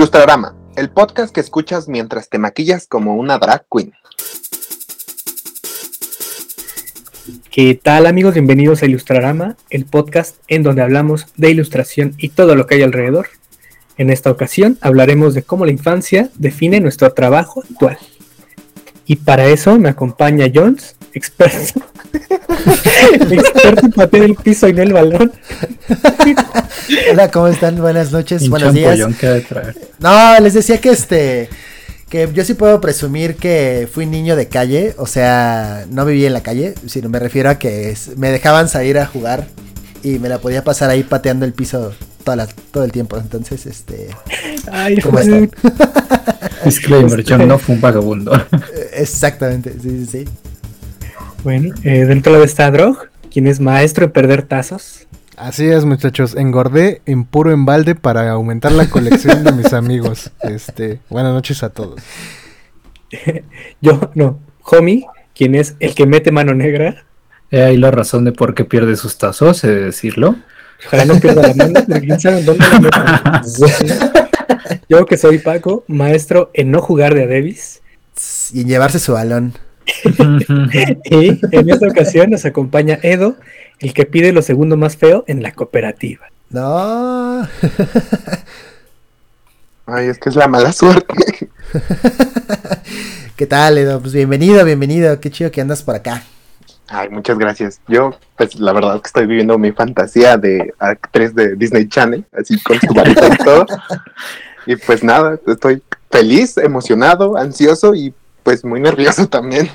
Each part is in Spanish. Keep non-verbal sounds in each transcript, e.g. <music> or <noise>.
Ilustrarama, el podcast que escuchas mientras te maquillas como una drag queen. ¿Qué tal amigos? Bienvenidos a Ilustrarama, el podcast en donde hablamos de ilustración y todo lo que hay alrededor. En esta ocasión hablaremos de cómo la infancia define nuestro trabajo actual. Y para eso me acompaña Jones, <laughs> experto, <laughs> experto en patear el piso y no el balón. Hola, ¿cómo están? Buenas noches, buenos días. No, les decía que este que yo sí puedo presumir que fui niño de calle, o sea, no viví en la calle, sino me refiero a que me dejaban salir a jugar y me la podía pasar ahí pateando el piso toda todo el tiempo. Entonces, este. Ay, ¿cómo están? Disclaimer, yo no fui un vagabundo. Exactamente, sí, sí, sí. Bueno, eh, dentro de esta Drog, quien es maestro en perder tazos. Así es, muchachos. Engordé en puro embalde para aumentar la colección de mis amigos. Este, buenas noches a todos. <laughs> Yo, no, Homie, quien es el que mete mano negra. He ahí la razón de por qué pierde sus tazos, he de decirlo. Ojalá no pierda la mano, quién sabe dónde la <laughs> Yo que soy Paco, maestro en no jugar de a Davis. Y en llevarse su balón. <laughs> y en esta ocasión nos acompaña Edo, el que pide lo segundo más feo en la cooperativa. No. <laughs> Ay, es que es la mala suerte. <laughs> ¿Qué tal, Edo? Pues bienvenido, bienvenido. Qué chido que andas por acá. Ay, muchas gracias. Yo, pues la verdad que estoy viviendo mi fantasía de actriz de Disney Channel, así con su varita y todo. Y pues nada, estoy feliz, emocionado, ansioso y pues muy nervioso también.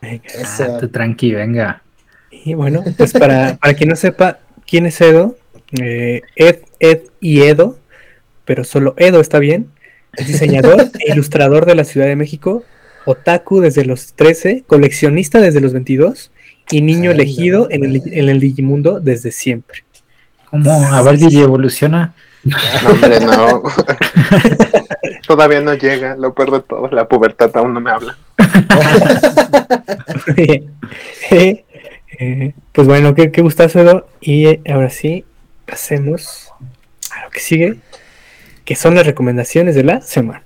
Eso. Ah, tranqui, venga. Y bueno, pues para, para quien no sepa quién es Edo, eh, Ed, Ed y Edo, pero solo Edo está bien, es diseñador <laughs> e ilustrador de la Ciudad de México, otaku desde los 13, coleccionista desde los 22 y niño elegido en el, en el Digimundo desde siempre. ¿Cómo? A ver, Digi evoluciona. No, hombre, no. <laughs> Todavía no llega, lo peor de todo, la pubertad aún no me habla. <laughs> Eh, pues bueno, qué, qué gustazo, Y eh, ahora sí, pasemos a lo que sigue, que son las recomendaciones de la semana.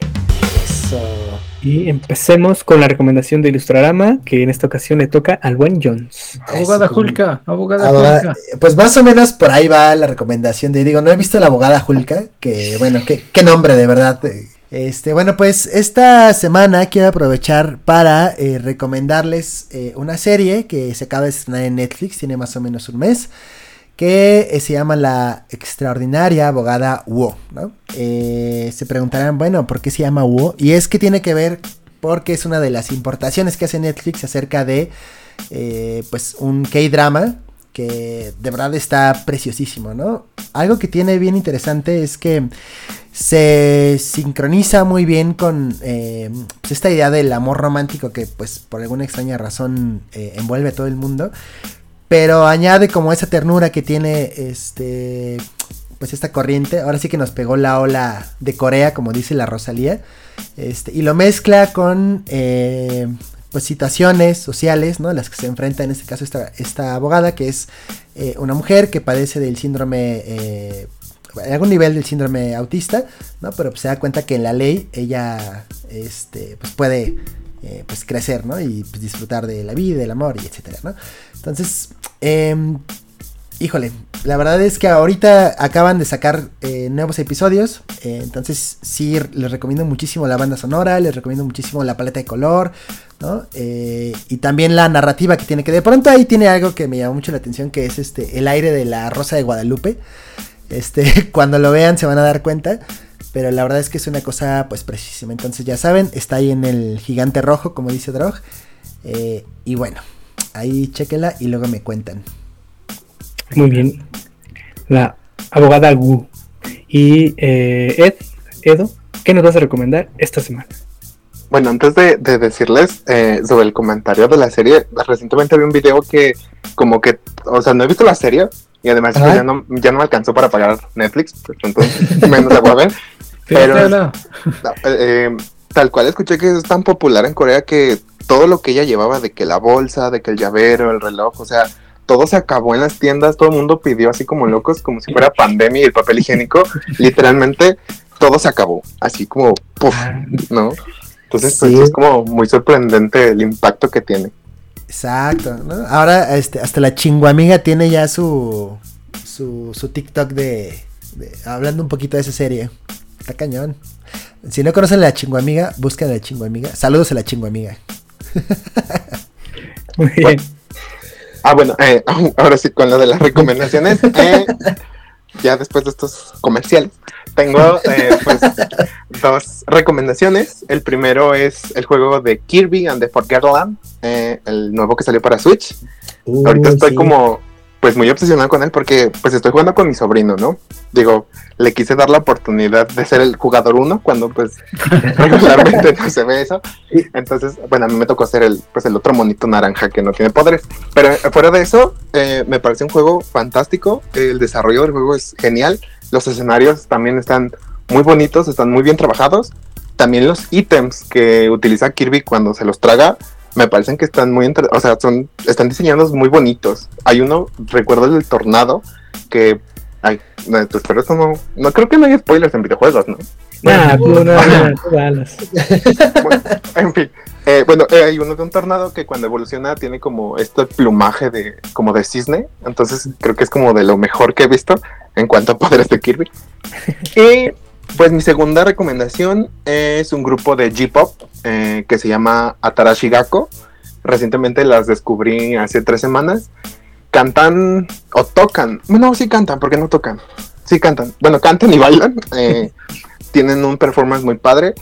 Y empecemos con la recomendación de Ilustrarama, que en esta ocasión le toca al buen Jones. Abogada Julka, abogada, Pues más o menos por ahí va la recomendación de, digo, no he visto la abogada Julka, que bueno, qué, qué nombre de verdad. Este, bueno, pues esta semana quiero aprovechar para eh, recomendarles eh, una serie que se acaba de estrenar en Netflix, tiene más o menos un mes que eh, se llama La extraordinaria abogada Wu, ¿no? Eh, se preguntarán, bueno, ¿por qué se llama Wu? Y es que tiene que ver porque es una de las importaciones que hace Netflix acerca de, eh, pues, un K-drama que de verdad está preciosísimo, ¿no? Algo que tiene bien interesante es que se sincroniza muy bien con pues, esta idea del amor romántico que pues por alguna extraña razón envuelve a todo el mundo, pero añade como esa ternura que tiene este. Pues esta corriente. Ahora sí que nos pegó la ola de Corea, como dice la Rosalía. Este, y lo mezcla con. Eh, pues situaciones sociales, ¿no? Las que se enfrenta en este caso esta, esta abogada, que es eh, una mujer que padece del síndrome. Eh, algún nivel del síndrome autista, ¿no? Pero pues, se da cuenta que en la ley ella este, pues puede eh, pues crecer, ¿no? Y pues, disfrutar de la vida, del amor y etcétera, ¿no? Entonces, em, híjole, la verdad es que ahorita acaban de sacar eh, nuevos episodios, eh, entonces sí les recomiendo muchísimo la banda sonora, les recomiendo muchísimo la paleta de color, ¿no? y también la narrativa que tiene, que de pronto ahí tiene algo que me llama mucho la atención, que es este, el aire de la Rosa de Guadalupe. Este, <laughs> cuando lo vean se van a dar cuenta. Pero la verdad es que es una cosa pues precisísima. Entonces ya saben, está ahí en el gigante rojo, como dice Drog. Eh, y bueno, ahí chequela y luego me cuentan. Muy bien. La abogada Gu. Y eh, Ed, Edo, ¿qué nos vas a recomendar esta semana? Bueno, antes de, decirles eh, sobre el comentario de la serie, recientemente vi un video que como que, o sea, no he visto la serie y además ya no, ya no me alcanzó para pagar Netflix, pues, entonces menos la voy a ver. <laughs> Pero eh, tal cual escuché que es tan popular en Corea que todo lo que ella llevaba de que la bolsa, de que el llavero, el reloj, o sea, todo se acabó en las tiendas, todo el mundo pidió así como locos, como si fuera pandemia y el papel higiénico, <laughs> literalmente todo se acabó, así como, puff, Ah. ¿no? Entonces, pues es como muy sorprendente el impacto que tiene. Exacto, ¿no? Ahora este, hasta la chinguamiga tiene ya su, su, su TikTok de, de- hablando un poquito de esa serie. Está cañón. Si no conocen a la chinguamiga, busquen a la chinguamiga. Saludos a la chinguamiga. <laughs> Muy bien. Ah, bueno, eh, <laughs> ahora sí con lo de las recomendaciones. <laughs> eh, ya después de estos comerciales, tengo eh, pues dos recomendaciones. El primero es el juego de Kirby and the Forgotten Land, eh, el nuevo que salió para Switch. Ahorita Uy, estoy sí. como pues muy obsesionado con él porque pues estoy jugando con mi sobrino, ¿no? Digo, le quise dar la oportunidad de ser el jugador uno cuando pues <laughs> regularmente no se ve eso. Entonces, bueno, a mí me tocó ser el pues el otro monito naranja que no tiene poderes. Pero eh, fuera de eso, eh, me parece un juego fantástico. El desarrollo del juego es genial. Los escenarios también están muy bonitos, están muy bien trabajados. También los ítems que utiliza Kirby cuando se los traga, me parecen que están muy, entre- o sea, son, están diseñados muy bonitos. Hay uno, recuerdo el del tornado, que, ay, no, pero eso no, no creo que no hay spoilers en videojuegos, ¿no? Nah, tú no, no. Bueno, en fin, eh, bueno, eh, hay uno de un tornado que cuando evoluciona tiene como este plumaje de, como de cisne, entonces creo que es como de lo mejor que he visto en cuanto a poderes de Kirby. <laughs> Y pues mi segunda recomendación es un grupo de J-pop eh, que se llama Atarashi Gakko. Recientemente las descubrí hace tres semanas. Cantan o tocan, bueno, sí cantan, porque no tocan. Sí cantan. Bueno, cantan y bailan. <laughs> eh, tienen un performance muy padre.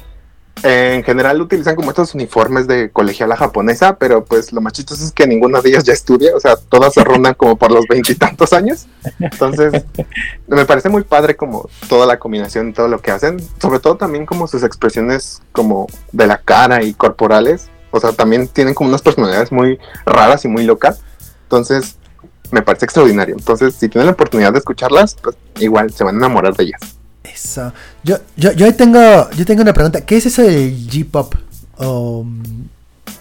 Eh, en general utilizan como estos uniformes de colegiala japonesa, pero pues lo más chistoso es que ninguna de ellas ya estudia, o sea, todas se rondan como por los veintitantos años. Entonces, <laughs> me parece muy padre como toda la combinación todo lo que hacen, sobre todo también como sus expresiones como de la cara y corporales, o sea, también tienen como unas personalidades muy raras y muy locas. Entonces, me parece extraordinario. Entonces, si tienen la oportunidad de escucharlas, pues igual se van a enamorar de ellas. Eso. Yo, yo, yo tengo, yo tengo una pregunta. ¿Qué es eso del J-pop? Um,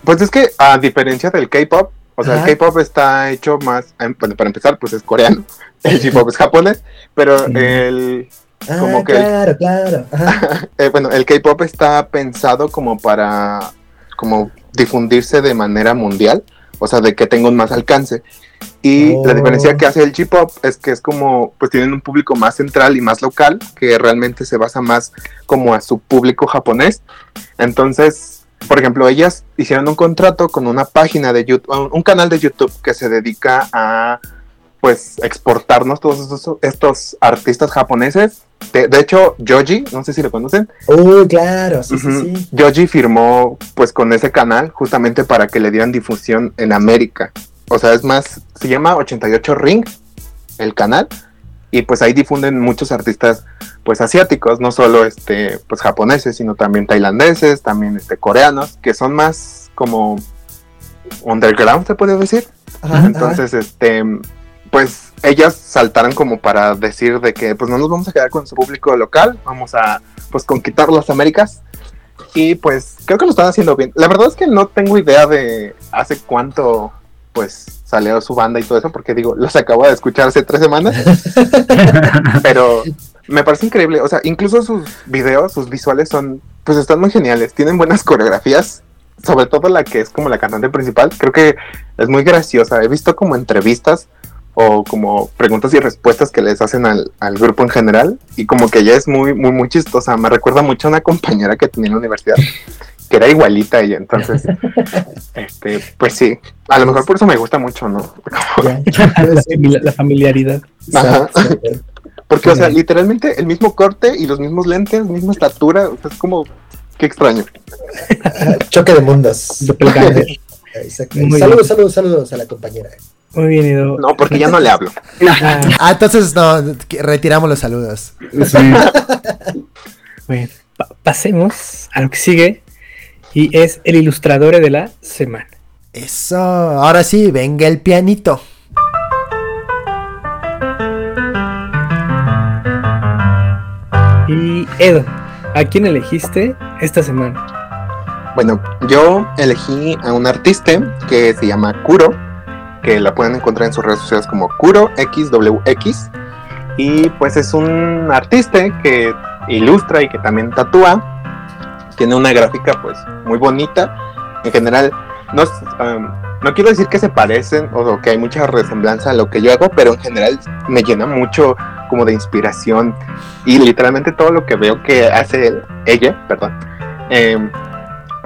Pues es que a diferencia del K-pop, o sea, Ajá. el K-pop está hecho más, em, bueno, para empezar, pues es coreano, <laughs> el J-pop es japonés, pero Sí. el, ah, Como que- claro, claro. <laughs> Eh, bueno, el K-pop está pensado como para, como difundirse de manera mundial, o sea, de que tenga un más alcance. Y la Oh. diferencia que hace el J-pop es que es como, pues tienen un público más central y más local, que realmente se basa más como a su público japonés. Entonces, por ejemplo, ellas hicieron un contrato con una página de YouTube, un canal de YouTube que se dedica a, pues, exportarnos todos estos, estos artistas japoneses. De, de hecho, Joji, no sé si lo conocen, Uy, claro, sí, sí, sí. Yoji firmó pues con ese canal justamente para que le dieran difusión en América. O sea, es más, se llama 88 Ring el canal y pues ahí difunden muchos artistas pues asiáticos, no solo este pues japoneses, sino también tailandeses, también este coreanos, que son más como underground se puede decir. Ajá, Entonces, este, pues ellas saltaron como para decir de que pues no nos vamos a quedar con su público local, vamos a pues conquistar las Américas. Y pues creo que lo están haciendo bien. La verdad es que no tengo idea de hace cuánto pues salió su banda y todo eso, porque digo, los acabo de escuchar hace tres semanas, <laughs> pero me parece increíble. O sea, incluso sus videos, sus visuales son, pues están muy geniales, tienen buenas coreografías, sobre todo la que es como la cantante principal, creo que es muy graciosa. He visto como entrevistas o como preguntas y respuestas que les hacen al, al grupo en general y como que ella es muy, muy, muy chistosa. Me recuerda mucho a una compañera que tenía en la universidad que era igualita a ella. Entonces, <laughs> este, pues sí, a lo mejor por eso me gusta mucho, ¿no? <laughs> <laughs> La, famili- la familiaridad. Ajá. Porque, o sea, literalmente el mismo corte y los mismos lentes, misma estatura, o sea, es como, qué extraño. Choque de mundos. Saludos, saludos, saludos a la compañera. Muy bien, Edo. No, porque ya no le hablo. Ah, Ah, entonces no, retiramos los saludos. Sí. bueno, pa- pasemos a lo que sigue y es el ilustrador de la semana. Eso, ahora sí, venga el pianito. Y Edo, ¿a quién elegiste esta semana? Bueno, yo elegí a un artista que se llama Kuro, que la pueden encontrar en sus redes sociales como Kuro XWX. Y pues es un artista que ilustra y que también tatúa. Tiene una gráfica pues muy bonita. En general, no, um, no quiero decir que se parecen o que hay mucha resemblanza a lo que yo hago, pero en general me llena mucho como de inspiración y literalmente todo lo que veo que hace él- ella, perdón, em,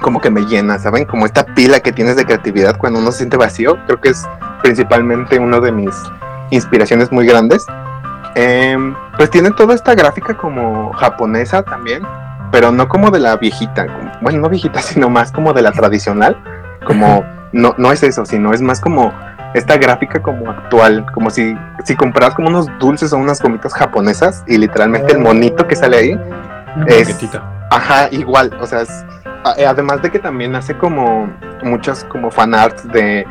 como que me llena, ¿saben? Como esta pila que tienes de creatividad cuando uno se siente vacío, creo que es principalmente uno de mis inspiraciones muy grandes. Em, pues tiene toda esta gráfica como japonesa también, pero no como de la viejita, como- bueno, no viejita, <laughs> sino más como de la tradicional, como no, no es eso, sino es más como esta gráfica como actual, como si, si compraras como unos dulces o unas gomitas japonesas y literalmente el monito que sale ahí, Una Es- maquetita. ajá, igual, o sea, es- eh, además de que también hace como muchos como fanarts de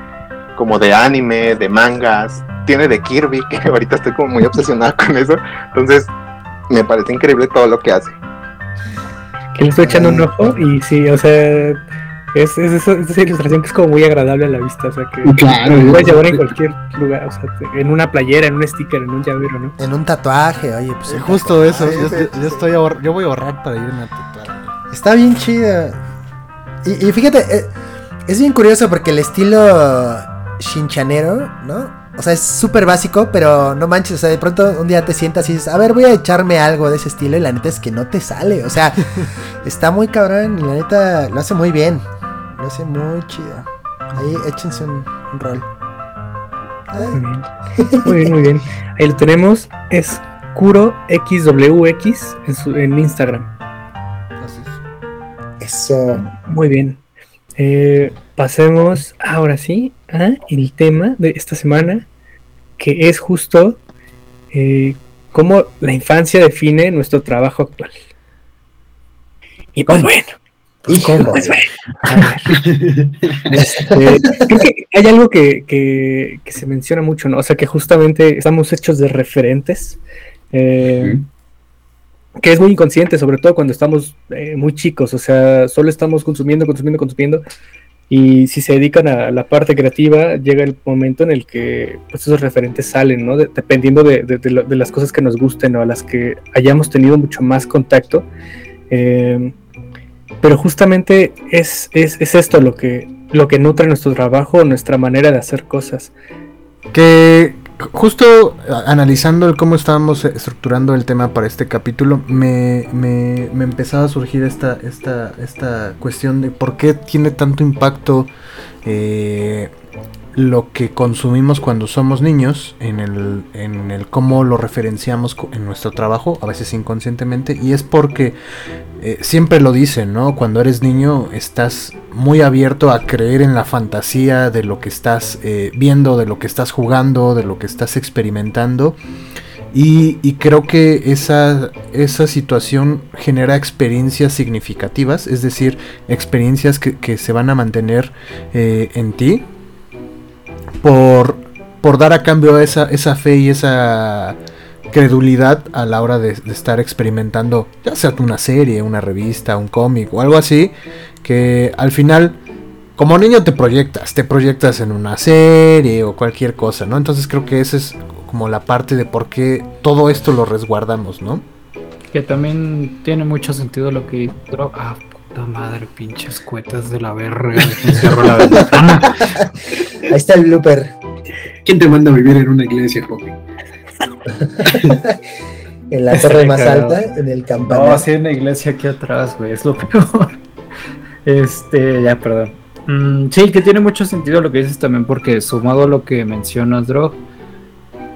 como de anime, de mangas, tiene de Kirby, <laughs> que ahorita estoy como muy obsesionada con eso, entonces me parece increíble todo lo que hace. Que le estoy echando un ojo y sí, o sea, es, es, esa- es esa ilustración que es como muy agradable a la vista, o sea, que Claro, lo puedes llevar en cualquier lugar, o sea, en una playera, en un sticker, en un llavero, ¿no? En un tatuaje, oye, pues. Justo eso. Yo, sí, sí, yo sí. estoy ahor- yo voy a ahorrar para irme a tatuar. Está bien chida. Y, y fíjate, eh, es bien curioso porque el estilo shinchanero, ¿no? O sea, es súper básico, pero no manches, o sea, de pronto un día te sientas y dices, a ver, voy a echarme algo de ese estilo y la neta es que no te sale. O sea, <laughs> está muy cabrón y la neta lo hace muy bien. Lo hace muy chido. Ahí échense un, un rol. Muy bien. Muy bien, muy bien. Ahí lo tenemos, es KuroXWX en, su, en Instagram. Eso. Muy bien. Eh, pasemos ahora sí a el tema de esta semana, que es justo eh, cómo la infancia define nuestro trabajo actual. Y pues bueno, Híjole. pues bueno, a ver. <laughs> Este, creo que hay algo que, que- que se menciona mucho, ¿no? O sea, que justamente estamos hechos de referentes. eh, que es muy inconsciente, sobre todo cuando estamos eh, muy chicos, o sea, solo estamos consumiendo, consumiendo, consumiendo, y si se dedican a la parte creativa, llega el momento en el que pues, esos referentes salen, ¿no? De- dependiendo de, de las cosas que nos gusten o a las que hayamos tenido mucho más contacto. Eh, pero justamente es, es, es esto lo que, lo que nutre nuestro trabajo, nuestra manera de hacer cosas. Que justo analizando cómo estábamos estructurando el tema para este capítulo, me, me, me empezaba a surgir esta, esta, esta cuestión de por qué tiene tanto impacto eh, lo que consumimos cuando somos niños en el, en el cómo lo referenciamos en nuestro trabajo, a veces inconscientemente, y es porque eh, siempre lo dicen, ¿no? Cuando eres niño estás muy abierto a creer en la fantasía de lo que estás eh, viendo, de lo que estás jugando, de lo que estás experimentando. Y, creo que esa, esa situación genera experiencias significativas, es decir, experiencias que, que se van a mantener eh, en ti por, por dar a cambio esa, esa fe y esa credulidad a la hora de, de estar experimentando, ya sea una serie, una revista, un cómic o algo así, que al final, como niño te proyectas, te proyectas en una serie o cualquier cosa, ¿no? Entonces creo que esa es como la parte de por qué todo esto lo resguardamos, ¿no? Que también tiene mucho sentido lo que. Ah, puta madre, pinches cuetas de la verga. <laughs> Cierro la ventana. Ahí está el blooper. ¿Quién te manda a vivir en una iglesia, joven? <laughs> En la torre más cagado. alta, en el No, campanario. sí hay una iglesia aquí atrás, güey, es lo peor. <laughs> Este, ya, perdón. Mm, sí, que tiene mucho sentido lo que dices también, porque sumado a lo que mencionas, Drog,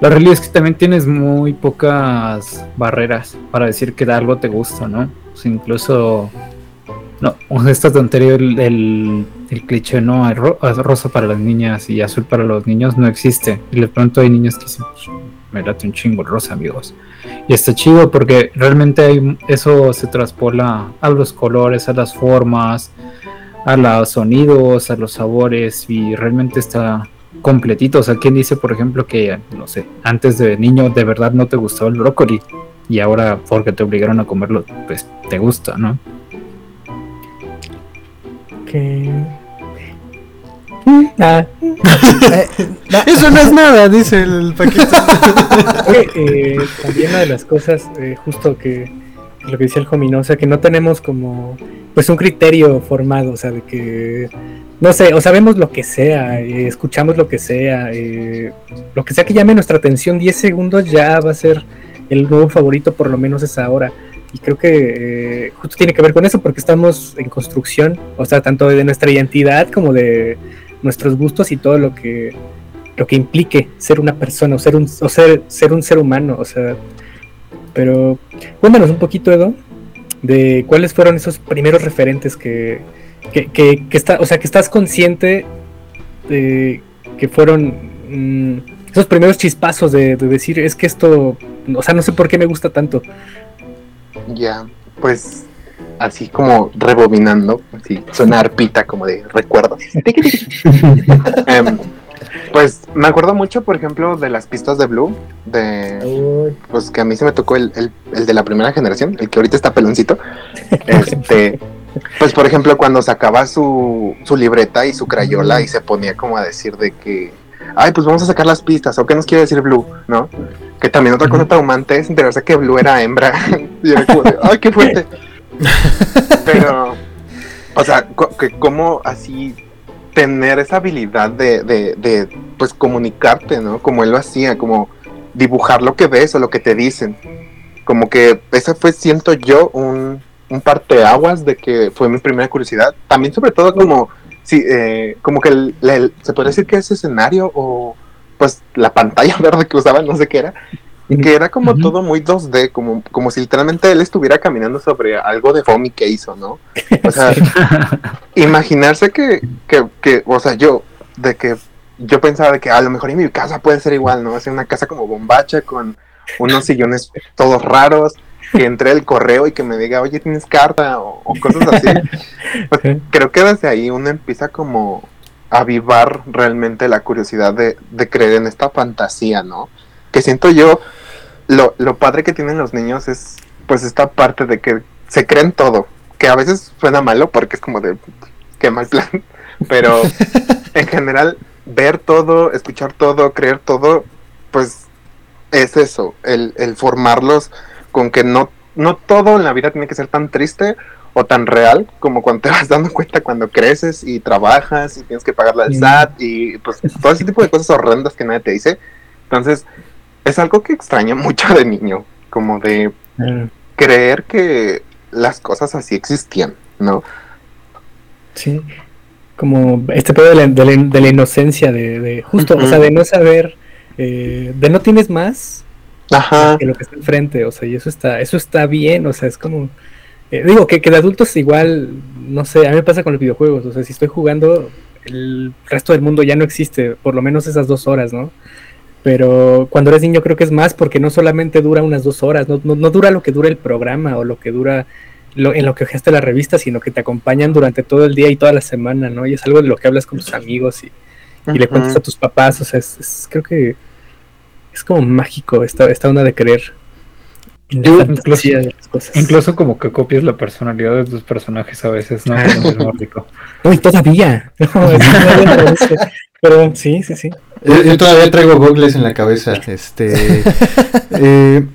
la realidad es que también tienes muy pocas barreras para decir que algo te gusta, ¿no? O sea, incluso, no, esta tontería el, el cliché, ¿no? Ro- rosa para las niñas y azul para los niños no existe. Y de pronto hay niños que dicen, "Pues, me late un chingo el rosa, amigos. Y está chido porque realmente hay- eso se traspola a los colores, a las formas, a los sonidos, a los sabores y realmente está completito. O sea, ¿quién dice, por ejemplo, que, no sé, antes de niño de verdad no te gustaba el brócoli y ahora porque te obligaron a comerlo, pues te gusta, ¿no? Que... Ah, Eh, <laughs> Eso no es nada, dice el Paquito. <laughs> Oye, eh, también una de las cosas eh, justo que, lo que decía el homie, ¿no? O sea, que no tenemos como, pues un criterio formado, o sea, de que, no sé, o sabemos lo que sea, eh, escuchamos lo que sea, lo que sea que llame nuestra atención 10 segundos ya va a ser el nuevo favorito por lo menos esa hora. Y creo que eh, justo tiene que ver con eso porque estamos en construcción, o sea, tanto de nuestra identidad como de nuestros gustos y todo lo que lo que implique ser una persona o ser un o ser ser un ser humano, o sea, pero cuéntanos un poquito, Edo, de cuáles fueron esos primeros referentes que, que, que, que está, o sea, que estás consciente de que fueron mm, esos primeros chispazos de, de decir, es que esto, o sea, no sé por qué me gusta tanto. Ya, pues así como rebobinando, así suena arpita como de recuerdos. <laughs> Em, pues me acuerdo mucho, por ejemplo, de las pistas de Blue, de pues que a mí se me tocó el, el- el de la primera generación, el que ahorita está peloncito. Este, pues por ejemplo, cuando sacaba su, su libreta y su crayola y se ponía como a decir de que, ay, pues vamos a sacar las pistas, o qué nos quiere decir Blue, ¿no? Que también otra cosa traumante es enterarse que Blue era hembra. <laughs> y era como de, ay, qué fuerte. <laughs> Pero, o sea, que cómo así tener esa habilidad de, de, de, pues comunicarte, ¿no? Como él lo hacía, como dibujar lo que ves o lo que te dicen. Como que ese fue, siento yo, un, un parteaguas de que fue mi primera curiosidad. También sobre todo como, sí, eh, como que el- el- se puede decir que ese escenario o pues la pantalla <laughs> verde que usaban, no sé qué era, que era como todo muy 2D, como, como si literalmente él estuviera caminando sobre algo de foamy que hizo, ¿no? O sea, <laughs> imaginarse que, que, que, o sea, yo, de que yo pensaba de que a lo mejor en mi casa puede ser igual, ¿no? Hacer una casa como bombacha con unos sillones todos raros, que entre el correo y que me diga, oye, tienes carta o, o cosas así. <laughs> Pues, creo que desde ahí uno empieza como a avivar realmente la curiosidad de, de creer en esta fantasía, ¿no? Que siento yo, lo, lo padre que tienen los niños es pues esta parte de que se creen todo, que a veces suena malo porque es como de, qué mal plan, <laughs> pero en general ver todo, escuchar todo, creer todo, pues es eso, el, el formarlos con que no, no todo en la vida tiene que ser tan triste o tan real como cuando te <laughs> vas dando cuenta cuando creces y trabajas y tienes que pagarle al Mm. SAT y pues todo ese tipo de cosas horrendas que nadie te dice. Entonces, es algo que extraño <laughs> mucho de niño, como de Ah, creer que las cosas así existían, ¿no? Sí, como este pedo de la, de la- de la inocencia, de, de justo, o sea, de no saber, eh, de no tienes más Ajá. que lo que está enfrente, o sea, y eso está, eso está bien, o sea, es como, eh, digo, que, que de adultos igual, no sé, a mí me pasa con los videojuegos, o sea, si estoy jugando, el resto del mundo ya no existe, por lo menos esas dos horas, ¿no? Pero cuando eres niño creo que es más porque no solamente dura unas dos horas, no, no, no dura lo que dura el programa o lo que dura lo, en lo que ojeaste la revista, sino que te acompañan durante todo el día y toda la semana, ¿no? Y es algo de lo que hablas con tus amigos y, y le cuentas a tus papás, o sea, es, es- creo que es como mágico esta, esta onda de creer en Yo la incluso- de las cosas. Incluso como que copias la personalidad de tus personajes a veces, ¿no? Y todavía. <laughs> No. Pero sí, sí, sí. Yo, yo todavía traigo gogles en la cabeza. Este. <laughs> eh,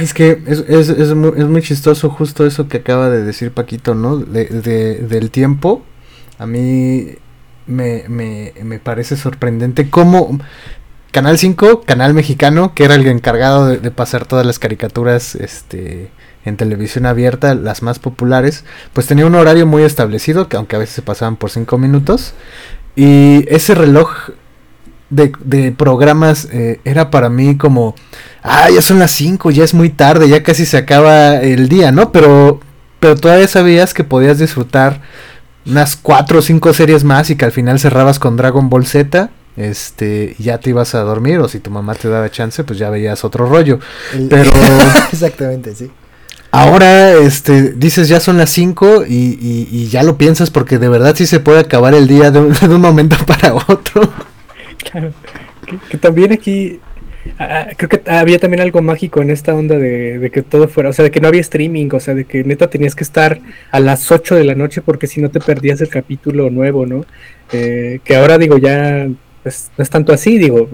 es que es, es, es muy, es muy chistoso justo eso que acaba de decir Paquito, ¿no? De, de- del tiempo. A mí me, me, me parece sorprendente cómo Canal 5, canal mexicano, que era el encargado de, pasar todas las caricaturas este, en televisión abierta, las más populares, pues tenía un horario muy establecido, que aunque a veces se pasaban por 5 minutos. Y ese reloj de, de programas eh, era para mí como, ah, ya son las 5, ya es muy tarde, ya casi se acaba el día, ¿no? Pero, pero todavía sabías que podías disfrutar unas 4 o 5 series más y que al final cerrabas con Dragon Ball Z. Este, ya te ibas a dormir, o si tu mamá te daba chance, pues ya veías otro rollo. El- Pero <laughs> Exactamente, sí. Ahora, este, dices ya son las 5 y, y- y ya lo piensas porque de verdad sí se puede acabar el día de un, <laughs> de un momento para otro. Claro. Que, que también aquí. ah, creo que había también algo mágico en esta onda de, de que todo fuera, o sea, de que no había streaming, o sea, de que neta tenías que estar a las 8 de la noche porque si no te perdías el capítulo nuevo, ¿no? Eh, que ahora digo ya, no es tanto así, digo,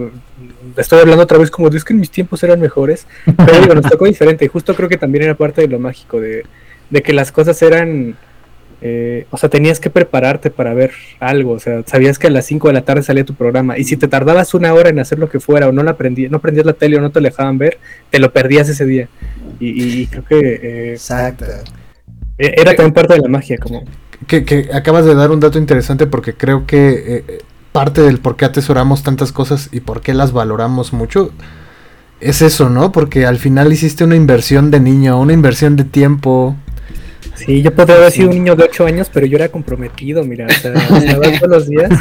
estoy hablando otra vez como es que en mis tiempos eran mejores, pero digo, nos tocó diferente y justo creo que también era parte de lo mágico, de, de que las cosas eran, eh, o sea, tenías que prepararte para ver algo, o sea, sabías que a las 5 de la tarde salía tu programa y si te tardabas una hora en hacer lo que fuera o no la aprendí, no prendías la tele o no te dejaban ver, te lo perdías ese día. Y, y creo que... Eh, Exacto. era también parte de la magia, como... Que, que acabas de dar un dato interesante porque creo que eh, parte del por qué atesoramos tantas cosas y por qué las valoramos mucho es eso, ¿no? Porque al final hiciste una inversión de niño, una inversión de tiempo. Sí, yo podría haber sido un niño de 8 años, pero yo era comprometido, mira, o sea, estaba todos los días. <laughs>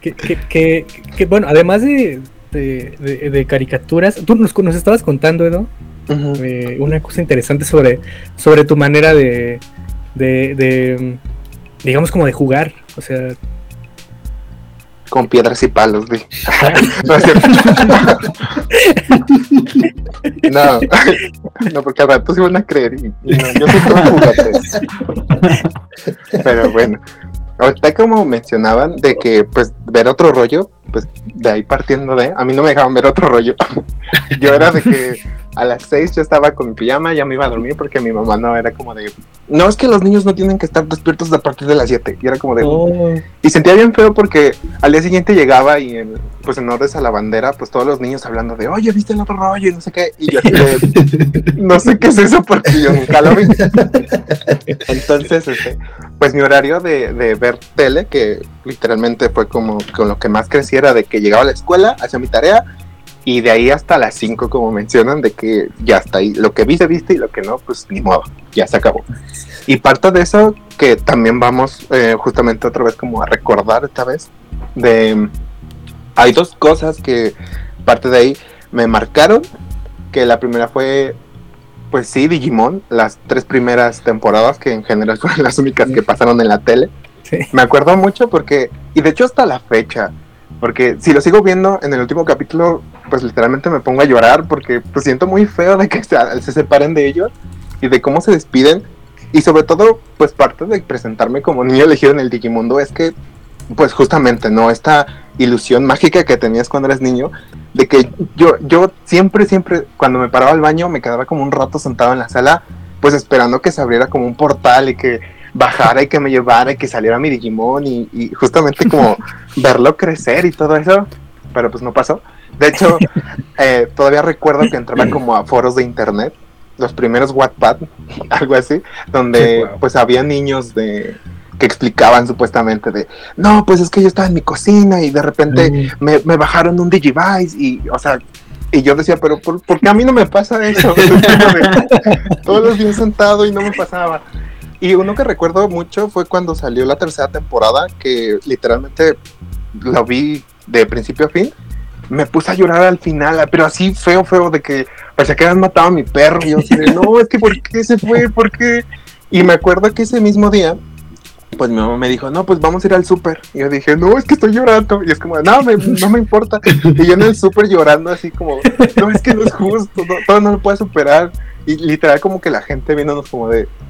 Que, que, que, que, bueno, además de, de, de- de caricaturas, tú nos, nos estabas contando, Edo, eh, una cosa interesante sobre, sobre tu manera de, de, de, digamos, como de jugar, o sea, Con piedras y palos, di. <laughs> no, es cierto. <laughs> no, no, porque al rato se van a creer. Y, no, yo soy todo. Pero bueno, ahorita como mencionaban de que pues ver otro rollo, pues de ahí partiendo de, a mí no me dejaban ver otro rollo. <laughs> yo era de que a las seis yo estaba con mi pijama, ya me iba a dormir porque mi mamá no era como de, no es que los niños no tienen que estar despiertos a partir de las 7. Y era como de, oh, y sentía bien feo porque al día siguiente llegaba y en, pues en honores a la bandera, pues todos los niños hablando de, oye, ¿viste el otro rollo? Y no sé qué. Y yo de, <laughs> no sé qué es eso porque yo nunca lo vi. <laughs> Entonces, este, pues mi horario de, de ver tele, que literalmente fue como con lo que más creciera, de que llegaba a la escuela, hacía mi tarea y de ahí hasta las 5, como mencionan, de que ya está ahí. Lo que viste, viste y lo que no, pues ni modo, ya se acabó. Y parte de eso que también vamos eh, justamente otra vez como a recordar esta vez, de... Hay dos cosas que parte de ahí me marcaron, que la primera fue, pues sí, Digimon, las tres primeras temporadas que en general <laughs> fueron las únicas que pasaron en la tele. sí. Me acuerdo mucho porque, y de hecho hasta la fecha, porque si lo sigo viendo en el último capítulo, pues literalmente me pongo a llorar porque pues siento muy feo de que <laughs> se, se separen de ellos y de cómo se despiden. Y sobre todo, pues parte de presentarme como niño elegido en el Digimundo es que, pues justamente, ¿no? Esta ilusión mágica que tenías cuando eras niño, de que yo, yo siempre, siempre, cuando me paraba al baño, me quedaba como un rato sentado en la sala, pues esperando que se abriera como un portal y que bajara y que me llevara y que saliera mi Digimon y, y justamente como <laughs> verlo crecer y todo eso, pero pues no pasó. De hecho, <laughs> eh, todavía recuerdo que entraba como a foros de internet, los primeros Wattpad, <laughs> algo así, donde Wow. pues había niños de que explicaban supuestamente de, no, pues es que yo estaba en mi cocina y de repente me, me bajaron un Digivice y, o sea, y yo decía, pero ¿por, por qué a mí no me pasa eso? Todos los días sentado y no me pasaba. Y uno que recuerdo mucho fue cuando salió la tercera temporada, que literalmente lo vi de principio a fin. Me puse a llorar al final, pero así feo, feo, de que parecía que habían matado a mi perro. Y yo así de, no, es que ¿por qué se fue? ¿Por qué? Y me acuerdo que ese mismo día, pues mi mamá me dijo, no, pues vamos a ir al súper. Y yo dije, no, es que estoy llorando. Y es como, no, me- no me importa. Y yo en el súper llorando así como, no, es que no es justo, no, todo no lo puede superar. Y literal como que la gente viéndonos como de, "Mm,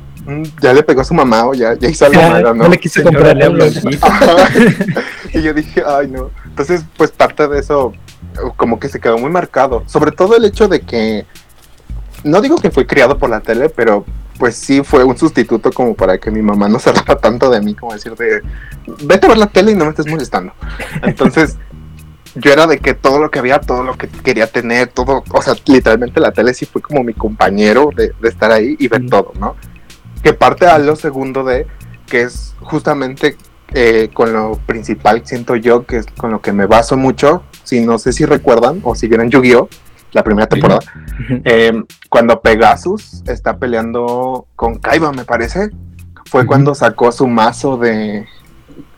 ya le pegó a su mamá o ya, ya hizo algo Ya, malo, ¿no? no le quise comprar <laughs> y yo dije, ay no. Entonces, pues parte de eso como que se quedó muy marcado. Sobre todo el hecho de que, no digo que fue criado por la tele, pero pues sí fue un sustituto como para que mi mamá no se <laughs> rara tanto de mí, como decir de, vete a ver la tele y no me estés molestando. Entonces, <laughs> yo era de que todo lo que había, todo lo que quería tener, todo, o sea, literalmente la tele sí fue como mi compañero de, de estar ahí y ver Mm. todo, ¿no? Que parte a lo segundo de, que es justamente eh, con lo principal, siento yo, que es con lo que me baso mucho, si no sé si recuerdan o si vieron Yu-Gi-Oh! la primera temporada, <laughs> eh, cuando Pegasus está peleando con Kaiba, me parece, fue cuando sacó su mazo de,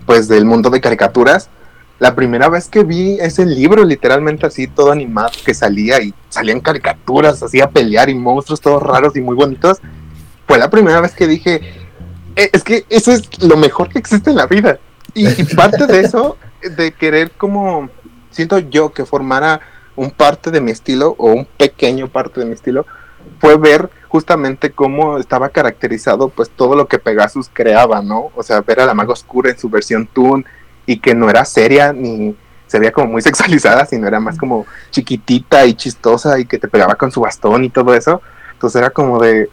pues, del mundo de caricaturas. La primera vez que vi ese libro, literalmente así, todo animado, que salía y salían caricaturas, así a pelear y monstruos todos raros y muy bonitos, fue la primera vez que dije, "Eh, es que eso es lo mejor que existe en la vida. Y, parte de eso, de querer como, siento yo que formara un parte de mi estilo o un pequeño parte de mi estilo, fue ver justamente cómo estaba caracterizado pues todo lo que Pegasus creaba, ¿no? O sea, ver a la maga oscura en su versión Toon y que no era seria ni se veía como muy <laughs> sexualizada, sino era más como chiquitita y chistosa y que te pegaba con su bastón y todo eso. Entonces era como de,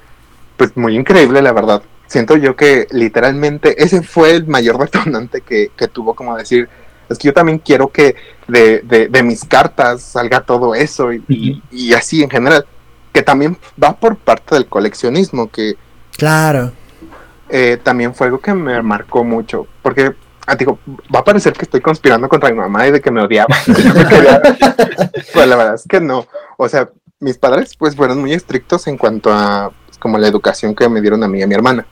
pues muy increíble, la verdad. Siento yo que literalmente <laughs> ese fue el mayor detonante que, que tuvo como decir, es que yo también quiero que de, de, de mis cartas salga todo eso y, y- y así en general, que también va por parte del coleccionismo, que Claro. eh, también fue algo que me marcó mucho, porque ah, digo, va a parecer que estoy conspirando contra mi mamá y de que me odiaba. <laughs> Pues la verdad es que no. O sea, mis padres pues fueron muy estrictos en cuanto a como la educación que me dieron a mí y a mi hermana.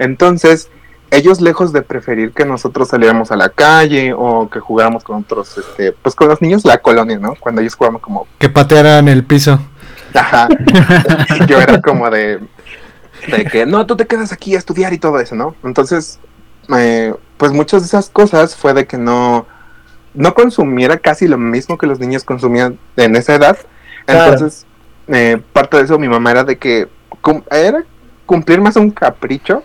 Entonces, ellos lejos de preferir que nosotros saliéramos a la calle o que jugáramos con otros, este, pues con los niños de la colonia, ¿no? Cuando ellos jugaban como Que patearan el piso. Ajá. <laughs> Yo era como de, de que no, tú te quedas aquí a estudiar y todo eso, ¿no? Entonces, eh, pues muchas de esas cosas fue de que no, no consumiera casi lo mismo que los niños consumían en esa edad. Claro. Entonces, eh, parte de eso mi mamá era de que era cumplir más un capricho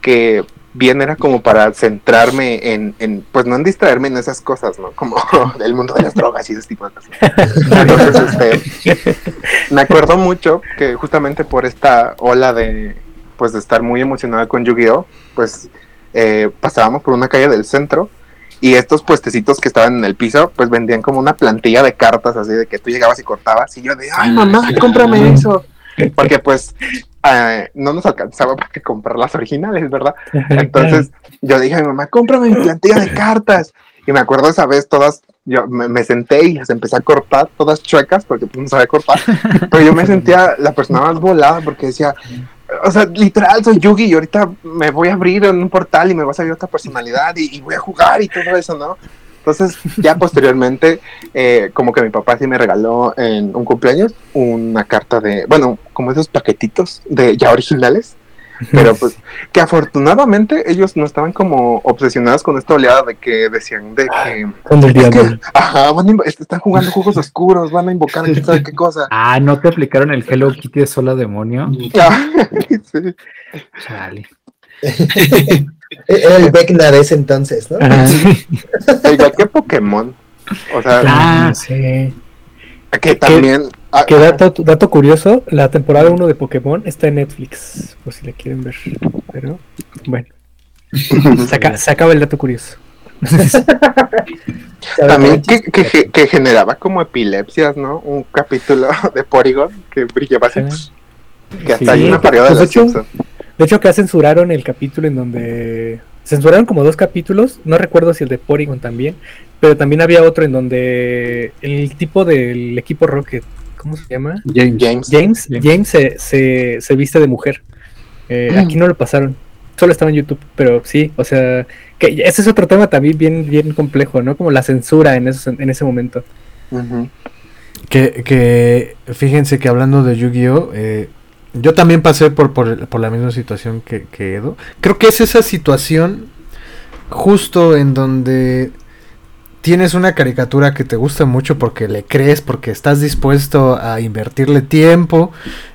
que bien era como para centrarme en, en, pues no en distraerme en esas cosas, ¿no? Como <laughs> del mundo de las drogas y ese tipo de cosas. Entonces, este, me acuerdo mucho que justamente por esta ola de, pues de estar muy emocionada con Yu-Gi-Oh, pues eh, pasábamos por una calle del centro y estos puestecitos que estaban en el piso, pues vendían como una plantilla de cartas así de que tú llegabas y cortabas y yo de, ay mamá, cómprame eso. <laughs> Porque pues eh, no nos alcanzaba para que comprar las originales, ¿verdad? Entonces <laughs> yo dije a mi mamá, cómprame mi plantilla de cartas. Y me acuerdo esa vez todas, yo me, me senté y las empecé a cortar, todas chuecas, porque pues no sabía cortar. <laughs> Pero yo me sentía la persona más volada porque decía, o sea, literal, soy Yugi y ahorita me voy a abrir en un portal y me va a salir otra personalidad y, y voy a jugar y todo eso, ¿no? Entonces, ya posteriormente, eh, como que mi papá sí me regaló en un cumpleaños una carta de, bueno, como esos paquetitos de ya originales, pero pues que afortunadamente ellos no estaban como obsesionados con esta oleada de que decían de que, Con el es que, diablo. ajá, van a están jugando juegos oscuros, van a invocar quién sabe qué cosa. Ah, ¿no te aplicaron el Hello Kitty de sola demonio? <laughs> Ah, sí. Chale. <laughs> Era el Vecna de ese entonces, ¿no? Igual que Pokémon. O sea, Ah, sí. que también. ah, Que dato, dato curioso, la temporada 1 de Pokémon está en Netflix, por si la quieren ver. Pero, bueno. <laughs> Se, aca- se acaba el dato curioso. <laughs> También que, que, ge- que generaba como epilepsias, ¿no? Un capítulo de Porygon que brillaba así. Sí. Que hasta Sí, hay una parodia pues, de de los hecho, Simpsons. De hecho, acá censuraron el capítulo en donde. Censuraron como dos capítulos. No recuerdo si el de Porygon también. Pero también había otro en donde el tipo del equipo Rocket. ¿Cómo se llama? James. James. James. James. Se, se, se viste de mujer. Eh, Aquí no lo pasaron. Solo estaba en YouTube. Pero sí, o sea. Que ese es otro tema también bien, bien complejo, ¿no? Como la censura en, esos, en ese momento. Que, que fíjense que hablando de Yu-Gi-Oh! eh, yo también pasé por, por, la misma situación que, que Edo. Creo que es esa situación justo en donde tienes una caricatura que te gusta mucho porque le crees, porque estás dispuesto a invertirle tiempo.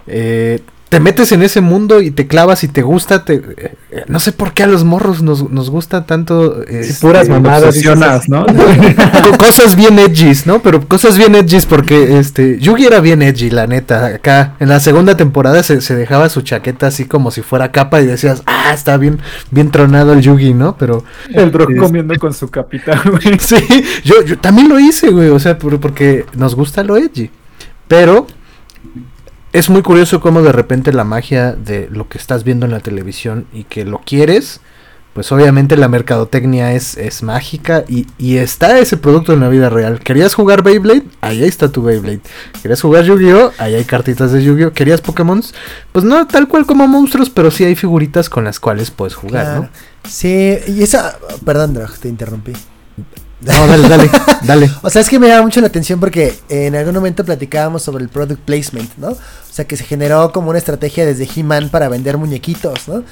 eh, te metes en ese mundo y te clavas y te gusta. Te, eh, eh, no sé por qué a los morros nos, nos gusta tanto. Sí, este, puras mamadas. Obsesionas, ¿no? <laughs> Co- cosas bien edgys, ¿no? Pero cosas bien edgys porque este Yugi era bien edgy, la neta. Acá en la segunda temporada se, se dejaba su chaqueta así como si fuera capa y decías, ah, está bien, bien tronado el Yugi, ¿no? Pero El Brock Es- comiendo con su capitán, <laughs> güey. <laughs> sí, yo, yo también lo hice, güey, o sea, por- porque nos gusta lo edgy. Pero es muy curioso cómo de repente la magia de lo que estás viendo en la televisión y que lo quieres, pues obviamente la mercadotecnia es, es mágica y, y está ese producto en la vida real. ¿Querías jugar Beyblade? Ahí está tu Beyblade. ¿Querías jugar Yu-Gi-Oh? Ahí hay cartitas de Yu-Gi-Oh. ¿Querías Pokémon? Pues no tal cual como monstruos, pero sí hay figuritas con las cuales puedes jugar. ¿no? Sí, y esa. Perdón, te interrumpí. No, dale, dale, dale. <laughs> O sea, es que me llama mucho la atención porque en algún momento platicábamos sobre el product placement, ¿no? O sea, que se generó como una estrategia desde He-Man para vender muñequitos, ¿no?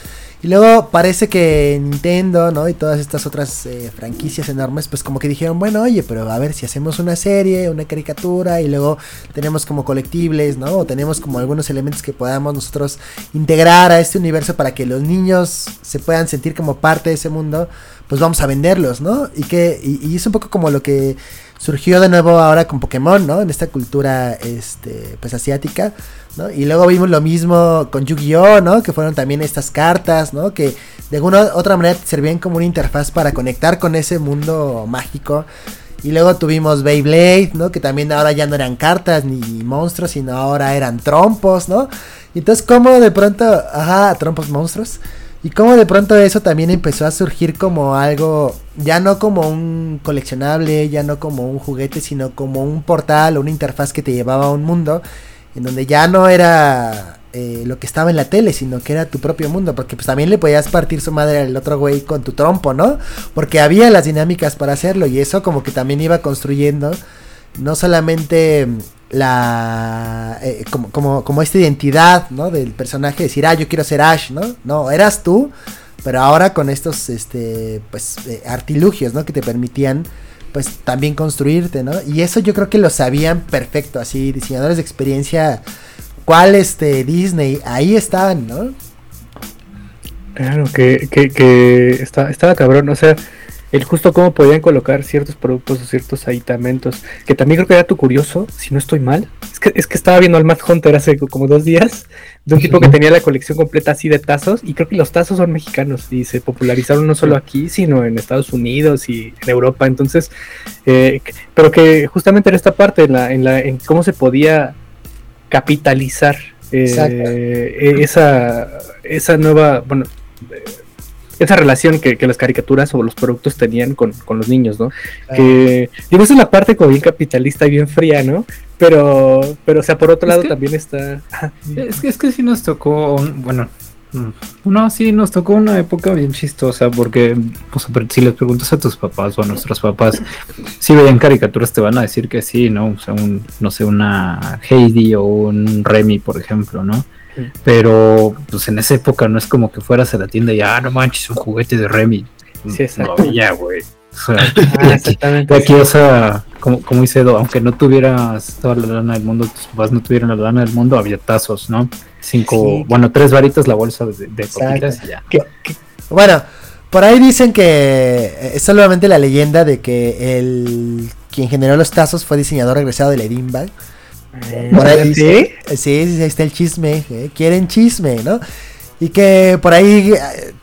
Y luego parece que Nintendo, ¿no? Y todas estas otras eh, franquicias enormes, pues como que dijeron, bueno, oye, pero a ver si hacemos una serie, una caricatura, y luego tenemos como colectibles, ¿no? O tenemos como algunos elementos que podamos nosotros integrar a este universo para que los niños se puedan sentir como parte de ese mundo, pues vamos a venderlos, ¿no? Y que, y, es un poco como lo que surgió de nuevo ahora con Pokémon, ¿no? En esta cultura, este, pues asiática ¿no? Y luego vimos lo mismo con Yu-Gi-Oh, ¿no? Que fueron también estas cartas, ¿no? Que de alguna otra manera servían como una interfaz para conectar con ese mundo mágico. Y luego tuvimos Beyblade, ¿no? Que también ahora ya no eran cartas ni monstruos, sino ahora eran trompos, ¿no? Y entonces como de pronto, ajá, trompos monstruos. Y como de pronto eso también empezó a surgir como algo, ya no como un coleccionable, ya no como un juguete, sino como un portal o una interfaz que te llevaba a un mundo en donde ya no era eh, lo que estaba en la tele, sino que era tu propio mundo, porque pues también le podías partir su madre al otro güey con tu trompo, ¿no? Porque había las dinámicas para hacerlo y eso como que también iba construyendo no solamente la eh, como, como, como esta identidad, ¿no? Del personaje, decir, ah, yo quiero ser Ash, ¿no? No, eras tú, pero ahora con estos, este, pues, eh, artilugios, ¿no? Que te permitían pues también construirte, ¿no? Y eso yo creo que lo sabían perfecto, así, diseñadores de experiencia, ¿cuál este Disney? Ahí estaban, ¿no? Claro, que, que, que está, estaba cabrón, o sea, el justo cómo podían colocar ciertos productos o ciertos aditamentos, que también creo que era tu curioso, si no estoy mal, es que, es que estaba viendo al Mad Hunter hace como dos días, de un tipo que tenía la colección completa así de tazos, y creo que los tazos son mexicanos, y se popularizaron no solo aquí, sino en Estados Unidos y en Europa, entonces, eh, pero que justamente en esta parte, en, la, en, la, en cómo se podía capitalizar eh, esa, esa nueva, bueno, esa relación que, que, las caricaturas o los productos tenían con, con los niños, ¿no? Ah. Que, digo, esa es la parte como bien capitalista y bien fría, ¿no? Pero, pero o sea, por otro es lado que, también está... <laughs> Es que, es que sí nos tocó, bueno, no, sí, nos tocó una época bien chistosa porque pues, si les preguntas a tus papás o a nuestros papás si veían caricaturas te van a decir que sí, ¿no? O sea, un, no sé, una Heidi o un Remy, por ejemplo, ¿no? Pero pues en esa época no es como que fueras a la tienda y ah, no manches, un juguete de Remy. Sí, no había, güey. O sea, ah, <laughs> exactamente. Aquí, o sea, como, como dice Edo, aunque no tuvieras toda la lana del mundo, tus papás no tuvieran la lana del mundo, había tazos, ¿no? Cinco, sí. bueno, tres varitas la bolsa de, de papitas y ya. ¿Qué, qué? Bueno, por ahí dicen que es solamente la leyenda de que el quien generó los tazos fue diseñador regresado de Ledinbag. Por ahí, ¿Sí? ¿Sí? sí, ahí está el chisme. ¿eh? Quieren chisme, ¿no? Y que por ahí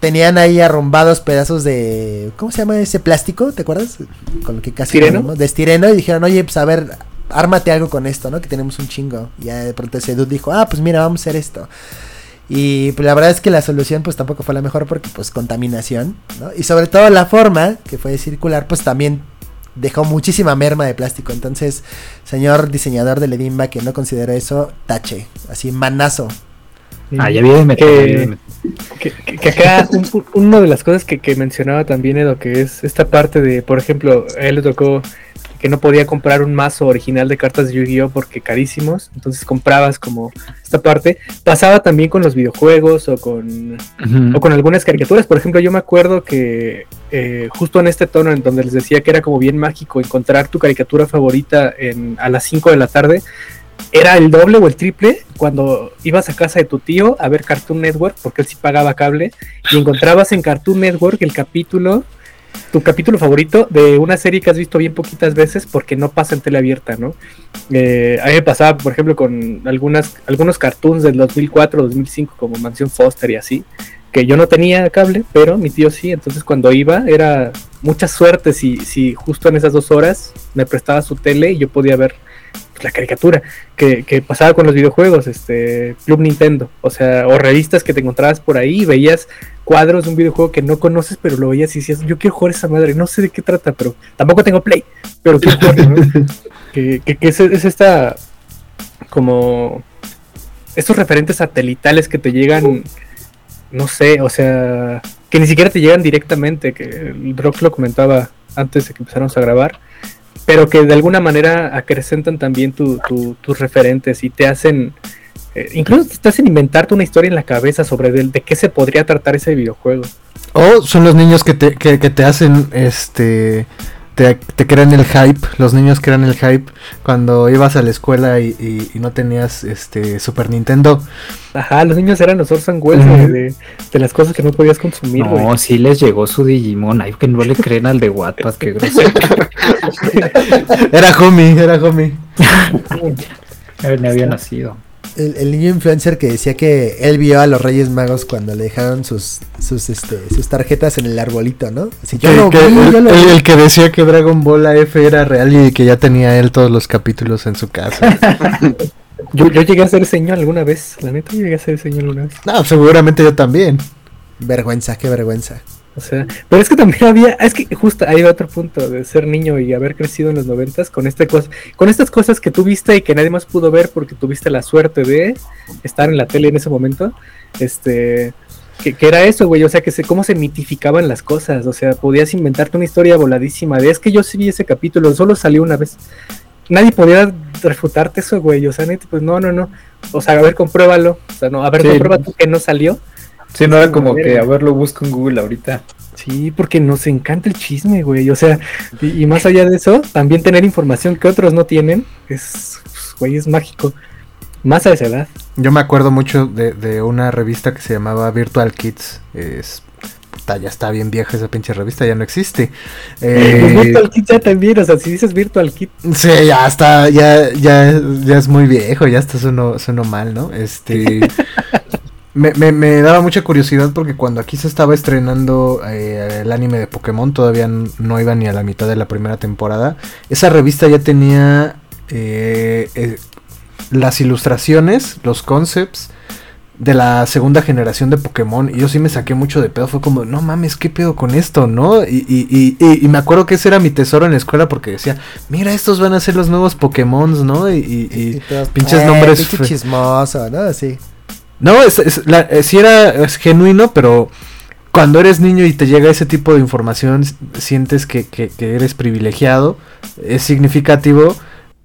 tenían ahí arrumbados pedazos de. ¿Cómo se llama ese plástico? ¿Te acuerdas? Con lo que casi. ¿Estireno? De estireno. Y dijeron, oye, pues a ver, ármate algo con esto, ¿no? Que tenemos un chingo. Y ya de pronto ese dude dijo, ah, pues mira, vamos a hacer esto. Y pues, la verdad es que la solución pues tampoco fue la mejor porque pues contaminación, ¿no? Y sobre todo la forma, que fue circular, pues también dejó muchísima merma de plástico. Entonces, señor diseñador de Ledimba que no consideró eso, tache, así manazo. Ah, ya viene que, que, que, que, acá <laughs> un, una de las cosas que, que mencionaba también Edo, que es esta parte de, por ejemplo, a él le tocó que no podía comprar un mazo original de cartas de Yu-Gi-Oh porque carísimos, entonces comprabas como esta parte. Pasaba también con los videojuegos o con, uh -huh. o con algunas caricaturas. Por ejemplo, yo me acuerdo que eh, justo en este tono en donde les decía que era como bien mágico encontrar tu caricatura favorita en, a las 5 de la tarde, era el doble o el triple cuando ibas a casa de tu tío a ver Cartoon Network, porque él sí pagaba cable, y encontrabas en Cartoon Network el capítulo tu capítulo favorito de una serie que has visto bien poquitas veces porque no pasa en tele abierta, ¿no? Eh, a mí me pasaba, por ejemplo, con algunas, algunos cartoons del 2004, 2005, como Mansión Foster y así, que yo no tenía cable, pero mi tío sí, entonces cuando iba era mucha suerte si, si justo en esas dos horas me prestaba su tele y yo podía ver la caricatura que, que, pasaba con los videojuegos, este Club Nintendo, o sea, o revistas que te encontrabas por ahí veías cuadros de un videojuego que no conoces, pero lo veías y decías, yo quiero jugar esa madre, no sé de qué trata, pero tampoco tengo play, pero quiero <laughs> jugar, ¿no? que, que, que es, es, esta como estos referentes satelitales que te llegan, no sé, o sea, que ni siquiera te llegan directamente, que el Rock lo comentaba antes de que empezáramos a grabar pero que de alguna manera acrecentan también tu, tu, tus referentes y te hacen eh, incluso te estás en inventarte una historia en la cabeza sobre de, qué se podría tratar ese videojuego. O son los niños que te, que te hacen este te, te crean el hype, los niños crean el hype cuando ibas a la escuela y, y- y no tenías este Super Nintendo. Ajá, los niños eran los Orson Welles de, de- de las cosas que no podías consumir. No, sí les llegó su Digimon. Ay, que no le creen al de Wattpad, qué grosero. <laughs> Era homie, era homie. Él <laughs> ni había nacido. El, el niño influencer que decía que él vio a los Reyes Magos cuando le dejaron sus, sus, este, sus tarjetas en el arbolito, ¿no? Así, yo Que- lo que vi, el, yo lo el- vi. el que decía que Dragon Ball AF era real y que ya tenía él todos los capítulos en su casa. <laughs> Yo, yo llegué a ser señor alguna vez, la neta, yo llegué a ser señor alguna vez. no, seguramente yo también. Vergüenza, qué vergüenza. O sea, pero es que también había, es que justo ahí va otro punto de ser niño y haber crecido en los noventas con este cosa, con estas cosas que tú viste y que nadie más pudo ver porque tuviste la suerte de estar en la tele en ese momento, este, que, que era eso, güey, o sea, que se, cómo se mitificaban las cosas, o sea, podías inventarte una historia voladísima de, es que yo sí vi ese capítulo, solo salió una vez, nadie podía refutarte eso, güey, o sea, pues no, no, no, o sea, a ver, compruébalo, o sea, no, a ver, Sí. comprueba tú que no salió, Sí, no era como que a ver lo busco en Google ahorita. Sí, porque nos encanta el chisme, güey. O sea, y, y más allá de eso, también tener información que otros no tienen es, pues, güey, es mágico. Más a esa edad. Yo me acuerdo mucho de, de una revista que se llamaba Virtual Kids. Es, puta, ya está bien vieja esa pinche revista, ya no existe. Eh, Virtual Kit ya también, o sea, si dices Virtual Kit, Sí, ya está, ya, ya, ya es muy viejo, ya está sueno, sueno mal, ¿no? Este <laughs> me, me, me daba mucha curiosidad porque cuando aquí se estaba estrenando eh, el anime de Pokémon, todavía no iba ni a la mitad de la primera temporada. Esa revista ya tenía eh, eh, las ilustraciones, los concepts de la segunda generación de Pokémon. Y yo sí me saqué mucho de pedo. Fue como, no mames, ¿qué pedo con esto? ¿No? Y, y, y, y- y me acuerdo que ese era mi tesoro en la escuela porque decía, mira, estos van a ser los nuevos Pokémon, ¿no? Y, pinches "Eh, nombres pinche chismoso, ¿no? Así. No, es, es- la- eh, sí era es genuino, pero cuando eres niño y te llega ese tipo de información, sientes que, que- que eres privilegiado, es significativo.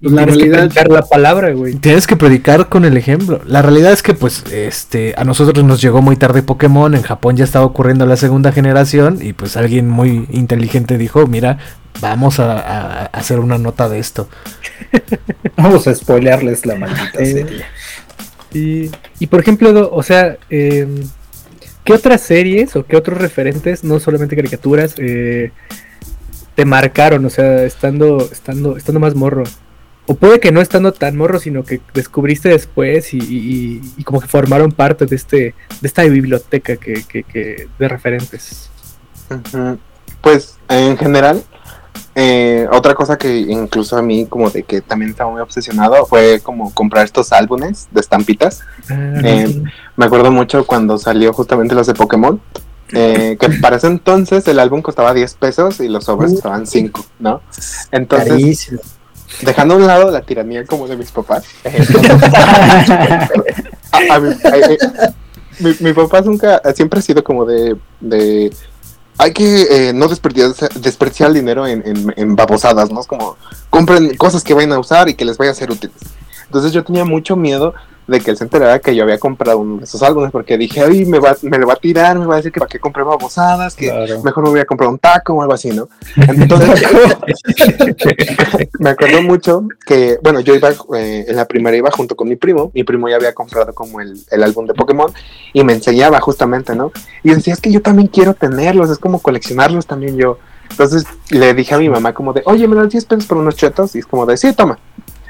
Pues la tienes que predicar la palabra, güey. Tienes que predicar con el ejemplo. La realidad es que, pues, este, a nosotros nos llegó muy tarde Pokémon. En Japón ya estaba ocurriendo la segunda generación. Y pues alguien muy inteligente dijo: Mira, vamos a, a- a hacer una nota de esto. <laughs> Vamos a spoilearles la maldita Eh, serie. Y, y por ejemplo, o sea, em, ¿qué otras series o qué otros referentes, no solamente caricaturas, eh, te marcaron? O sea, estando, estando, estando más morro. O puede que no estando tan morro, sino que descubriste después y, como que formaron parte de este, de esta biblioteca que, que- que- de referentes. Pues en general, eh, otra cosa que incluso a mí como de que también estaba muy obsesionado fue como comprar estos álbumes de estampitas. Ah, Eh, Me acuerdo mucho cuando salió justamente los de Pokémon, eh, que para ese entonces el álbum costaba 10 pesos y los sobres costaban 5, ¿no? Entonces, Carísimo. dejando a un lado la tiranía como de mis papás, <laughs> a- a mi, a- mi- mi papá nunca, siempre ha sido como de, de hay que eh, no desperdiciar, desperdiciar el dinero en, en- en babosadas, ¿no? Es como compren cosas que vayan a usar y que les vaya a ser útiles. Entonces yo tenía mucho miedo de que él se enterara que yo había comprado uno de esos álbumes porque dije, ay, me, va, me lo va a tirar, me va a decir que para qué compré babosadas, que Claro. mejor me voy a comprar un taco o algo así, ¿no? Entonces, <laughs> <laughs> me acuerdo mucho que, bueno, yo iba eh, en la primera iba junto con mi primo, mi primo ya había comprado como el, el álbum de Pokémon y me enseñaba justamente, ¿no? Y decía, es que yo también quiero tenerlos, es como coleccionarlos también yo. Entonces le dije a mi mamá como de, oye, me das 10 pesos por unos chetos y es como de, sí, toma.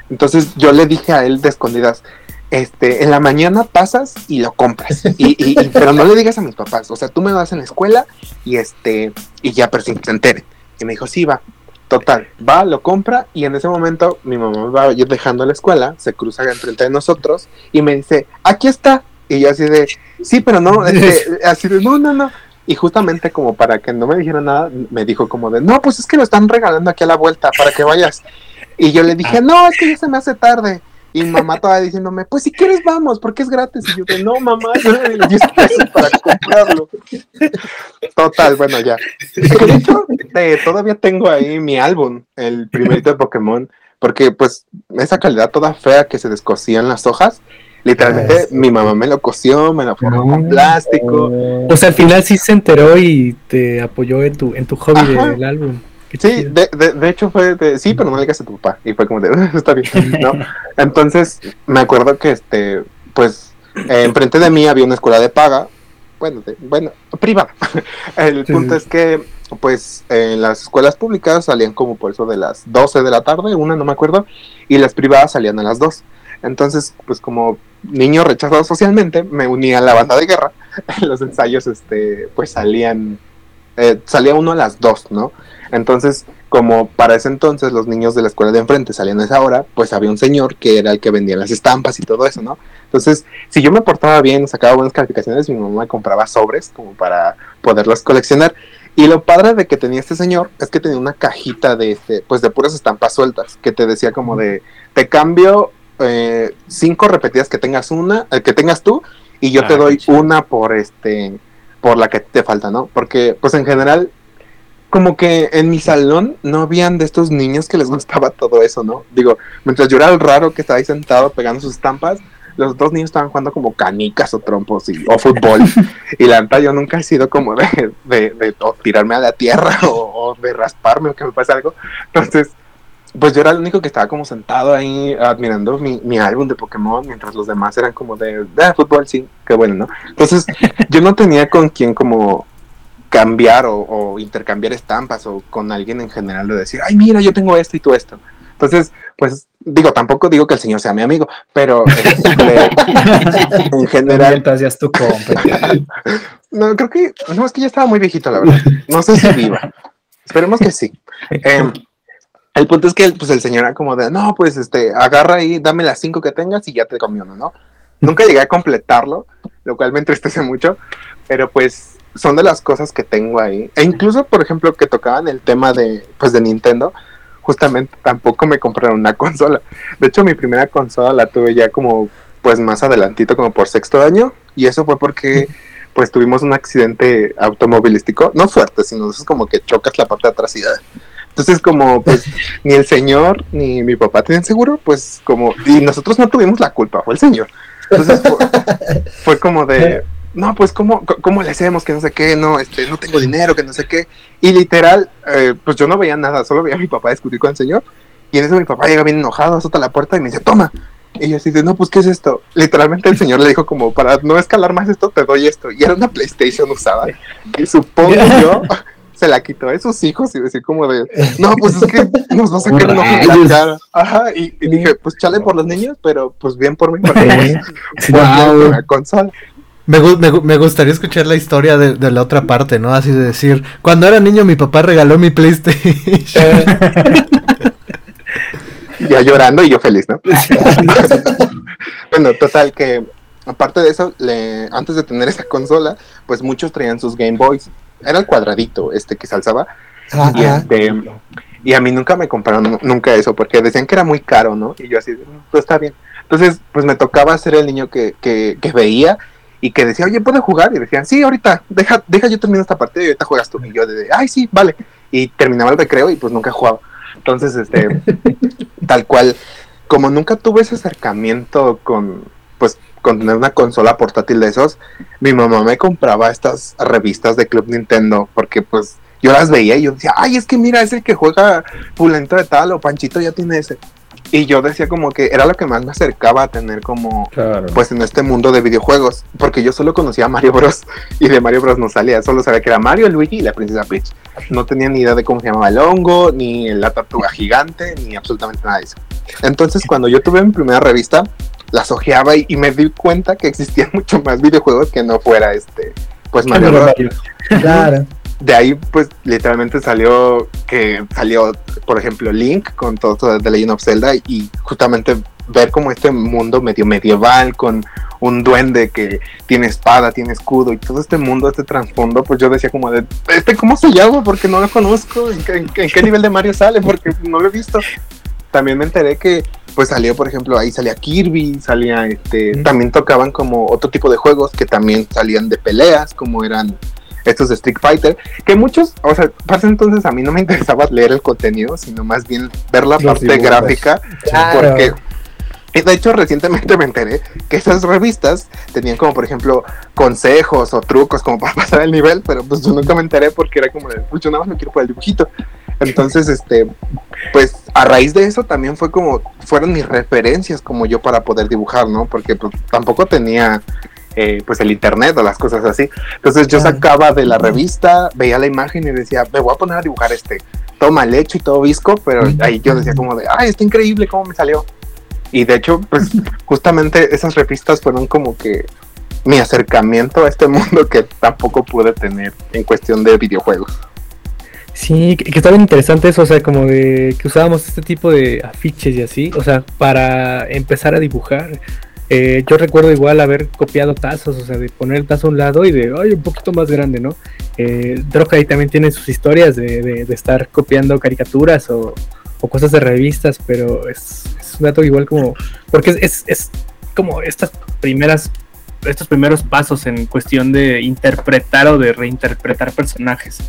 Entonces yo le dije a él de escondidas, este, en la mañana pasas y lo compras. Y, y- y- <laughs> pero no le digas a mis papás. O sea, tú me vas en la escuela y este, y ya, pero sin que se enteren. Y me dijo, sí, va. Total, va, lo compra y en ese momento mi mamá va ir dejando la escuela, se cruza enfrente de nosotros y me dice, aquí está. Y yo así de, sí, pero no, este, <laughs> así de, no, no, no. Y justamente como para que no me dijera nada, me dijo como de, no, pues es que lo están regalando aquí a la vuelta para que vayas. Y yo le dije, no, es que ya se me hace tarde. Y mi mamá todavía diciéndome, pues si quieres vamos, porque es gratis. Y yo no, mamá, yo le di 10 pesos para comprarlo. Total, bueno, ya. De hecho, eh, todavía tengo ahí mi álbum, el primerito de Pokémon, porque pues esa calidad toda fea que se descosían las hojas, Literalmente Ah, mi mamá me lo cosió, me lo formó con No. plástico. O sea, al final sí se enteró y te apoyó en tu, en tu hobby Ajá. del álbum. Sí, de, de, de hecho fue de, sí, pero no le digas a tu papá. Y fue como de, <laughs> está bien, ¿no? Entonces, me acuerdo que, este, pues, eh, enfrente de mí había una escuela de paga, bueno, de- bueno, privada. <laughs> El Sí, punto es que, pues, en las escuelas públicas salían como por eso de las 12 de la tarde, una no me acuerdo, y las privadas salían a las 2. Entonces, pues, como niño rechazado socialmente, me uní a la banda de guerra. <laughs> Los ensayos, este, pues, salían, eh, salía uno a las 2, ¿no? Entonces, como para ese entonces los niños de la escuela de enfrente salían a esa hora, pues había un señor que era el que vendía las estampas y todo eso, ¿no? Entonces, si yo me portaba bien, sacaba buenas calificaciones, mi mamá me compraba sobres como para poderlos coleccionar. Y lo padre de que tenía este señor es que tenía una cajita de este, pues de puras estampas sueltas, que te decía como de, te cambio eh, cinco repetidas que tengas una, eh, que tengas tú, y yo Ah, te doy qué chido. una por este, por la que te falta, ¿no? Porque, pues en general, como que en mi salón no habían de estos niños que les gustaba todo eso, ¿no? Digo, mientras yo era el raro que estaba ahí sentado pegando sus estampas, los dos niños estaban jugando como canicas o trompos y, o fútbol. <laughs> y la neta, yo nunca he sido como de, de, de o tirarme a la tierra <laughs> o, o de rasparme o que me pase algo. Entonces, pues yo era el único que estaba como sentado ahí admirando mi, mi álbum de Pokémon, mientras los demás eran como de, ah, fútbol, sí, qué bueno, ¿no? Entonces, yo no tenía con quién como cambiar o, o intercambiar estampas o con alguien en general de decir, ay, mira, yo tengo esto y tú esto. Entonces, pues digo, tampoco digo que el señor sea mi amigo, pero este, <laughs> en general, Mientras ya es tu compa. <laughs> no, creo que, no, es que ya estaba muy viejito, la verdad. No sé si viva. Esperemos que sí. Em, el punto es que pues, el señor era como de, no, pues este, agarra ahí, dame las cinco que tengas y ya te comió uno, ¿no? Nunca llegué a completarlo, lo cual me entristece mucho, pero pues son de las cosas que tengo ahí. E incluso, por ejemplo, que tocaban el tema de, pues, de Nintendo, justamente tampoco me compraron una <laughs> consola. De hecho, mi primera consola la tuve ya como, pues, más adelantito, como por sexto año, y eso fue porque, <laughs> pues, tuvimos un accidente automovilístico, no fuerte, sino es como que chocas la parte de atrás y. Entonces, como, pues, <laughs> ni el señor ni mi papá tenían seguro, pues, como, y nosotros no tuvimos la culpa, fue el señor. Entonces, fue, fue como de, no, pues, ¿cómo, ¿cómo le hacemos? Que no sé qué, no, este, no tengo dinero, que no sé qué. Y literal, eh, pues yo no veía nada, solo veía a mi papá discutir con el señor. Y en eso mi papá llega bien enojado, azota la puerta y me dice, toma. Y yo así de, no, pues, ¿qué es esto? Literalmente el señor le dijo como, para no escalar más esto, te doy esto. Y era una PlayStation usada. Y supongo <laughs> yo, se la quitó de sus hijos y decir como de, no, pues es que nos va a sacar un ojo en la cara. Ajá, y, y dije, pues chale por los niños, pero pues bien por mí, porque pues, Wow. a la consola. Me, me me gustaría escuchar la historia de, de la otra parte, ¿no? Así de decir, cuando era niño mi papá regaló mi PlayStation. <laughs> Ya llorando y yo feliz, ¿no? <laughs> bueno, total que aparte de eso, le, antes de tener esa consola, pues muchos traían sus Game Boys. Era el cuadradito este que se alzaba. Ajá, Y, este, y a mí nunca me compraron nu- nunca eso, porque decían que era muy caro, ¿no? Y yo así, "Mm, pues está bien. Entonces, pues me tocaba ser el niño que, que, que veía y que decía, oye, ¿puedo jugar? Y decían, sí, ahorita, deja, deja yo termino esta partida y ahorita juegas tú. Y yo de, ay, sí, vale. Y terminaba el recreo y pues nunca jugaba. Entonces, este, <laughs> tal cual, como nunca tuve ese acercamiento con, pues, con tener una consola portátil de esos, mi mamá me compraba estas revistas de Club Nintendo, porque pues yo las veía y yo decía, ay, es que mira, es el que juega Pulento de tal o Panchito ya tiene ese. Y yo decía como que era lo que más me acercaba a tener como, Claro. pues en este mundo de videojuegos, porque yo solo conocía a Mario Bros. <laughs> y de Mario Bros no salía, solo sabía que era Mario, Luigi y la princesa Peach. No tenía ni idea de cómo se llamaba el hongo, ni la tortuga gigante, ni absolutamente nada de eso. Entonces cuando yo tuve mi primera revista, las ojeaba y, y me di cuenta que existían <laughs> mucho más videojuegos que no fuera este, pues Mario Bros Claro. De ahí pues literalmente salió que salió por ejemplo Link con todo esto de The Legend of Zelda y justamente ver como este mundo medio medieval con un duende que tiene espada, tiene escudo y todo este mundo, este trasfondo, pues yo decía como de, ¿este cómo se llama? Porque no lo conozco, ¿en qué, en qué- en qué nivel de Mario sale? Porque no lo he visto. También me enteré que pues salió, por ejemplo, ahí salía Kirby, salía este, Mm. también tocaban como otro tipo de juegos que también salían de peleas, como eran estos de Street Fighter, que muchos, o sea, para ese entonces a mí no me interesaba leer el contenido, sino más bien ver la Los parte dibujos. gráfica, Claro. porque de hecho, recientemente me enteré que esas revistas tenían como, por ejemplo, consejos o trucos como para <laughs> pasar el nivel, pero pues yo nunca me enteré porque era como de, pues yo nada más me quiero por el dibujito. Entonces, este, pues a raíz de eso también fue como, fueron mis referencias como yo para poder dibujar, ¿no? Porque pues, tampoco tenía eh, pues el internet o las cosas así. Entonces yo sacaba de la revista, veía la imagen y decía, me voy a poner a dibujar este, todo mal hecho y todo visco, pero ahí yo decía como de, ay, está increíble cómo me salió. Y de hecho, pues <laughs> justamente esas revistas fueron como que mi acercamiento a este mundo que tampoco pude tener en cuestión de videojuegos. Sí, que, que está bien interesante eso, o sea, como de que usábamos este tipo de afiches y así, o sea, para empezar a dibujar. Eh, yo recuerdo igual haber copiado tazos, o sea, de poner el tazo a un lado y de, ay, un poquito más grande, ¿no? Eh, ahí también tiene sus historias de, de, de estar copiando caricaturas o, o, cosas de revistas, pero es, es, un dato igual como, porque es, es, es como estas primeras estos primeros pasos en cuestión de interpretar o de reinterpretar personajes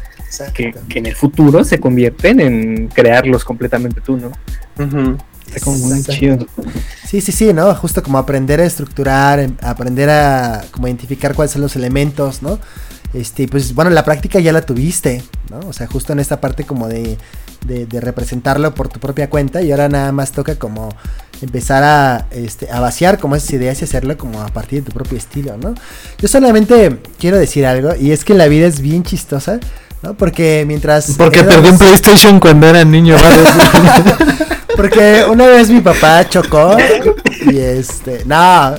que, que, en el futuro se convierten en crearlos completamente tú, ¿no? Uh -huh. Está como muy chido. Sí, sí, sí, ¿no? Justo como aprender a estructurar, em, aprender a como identificar cuáles son los elementos, ¿no? Este, pues bueno, la práctica ya la tuviste, ¿no? O sea, justo en esta parte como de, de, de representarlo por tu propia cuenta y ahora nada más toca como empezar a, este, a vaciar como esas ideas y hacerlo como a partir de tu propio estilo, ¿no? Yo solamente quiero decir algo y es que la vida es bien chistosa, ¿no? Porque mientras... Porque perdí un PlayStation cuando era niño, <laughs> Porque una vez mi papá chocó y este, no, <laughs>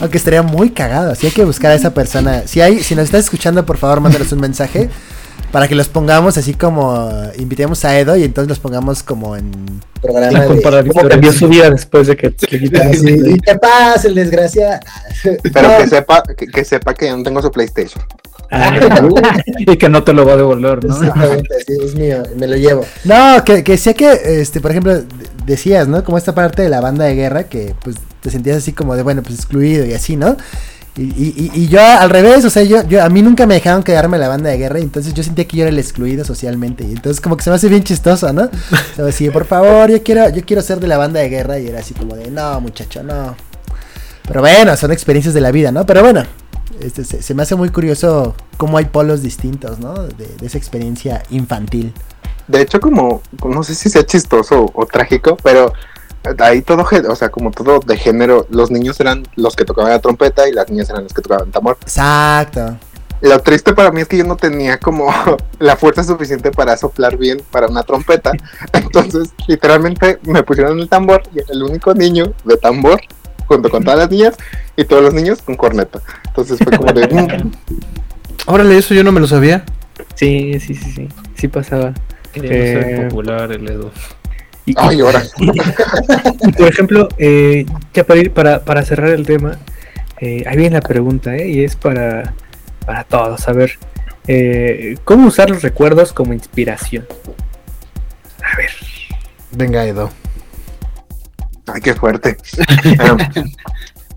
aunque estaría muy cagado, si hay que buscar a esa persona. Si hay, si nos estás escuchando, por favor, mándanos un mensaje para que los pongamos así como invitemos a Edo y entonces los pongamos como en programa de cómo cambió su vida después de que le quitaron sí, y qué pasa el desgracia. Pero no. que sepa que, que, sepa que yo no tengo su PlayStation <laughs> y que no te lo va a devolver no Exactamente, sí, es mío me lo llevo no que, que sé que este por ejemplo decías no como esta parte de la banda de guerra que pues te sentías así como de bueno pues excluido y así no y, y, y, yo al revés, o sea, yo, yo a mí nunca me dejaron quedarme la banda de guerra, y entonces yo sentía que yo era el excluido socialmente. Y entonces como que se me hace bien chistoso, ¿no? O sea, así, por favor, yo quiero, yo quiero ser de la banda de guerra. Y era así como de, no, muchacho, no. Pero bueno, son experiencias de la vida, ¿no? Pero bueno, este, se, se me hace muy curioso cómo hay polos distintos, ¿no? De, de, esa experiencia infantil. De hecho, como, no sé si sea chistoso o, o trágico, pero ahí todo, o sea, como todo de género, los niños eran los que tocaban la trompeta y las niñas eran los que tocaban tambor. Exacto. Lo triste para mí es que yo no tenía como <laughs> la fuerza suficiente para soplar bien para una trompeta. <laughs> Entonces, literalmente me pusieron el tambor y era el único niño de tambor junto con todas las niñas y todos los niños con corneta. Entonces fue como de... Mm". <laughs> Órale, eso yo no me lo sabía. Sí, sí, sí, sí. Sí pasaba. Quería eh... ser popular el Edo. Y, Ay, ahora. <laughs> por ejemplo, eh, ya para, ir, para, para cerrar el tema, eh, ahí viene la pregunta, ¿eh? y es para, para todos. A ver, eh, ¿cómo usar los recuerdos como inspiración? A ver. Venga, Edo. Ay, qué fuerte.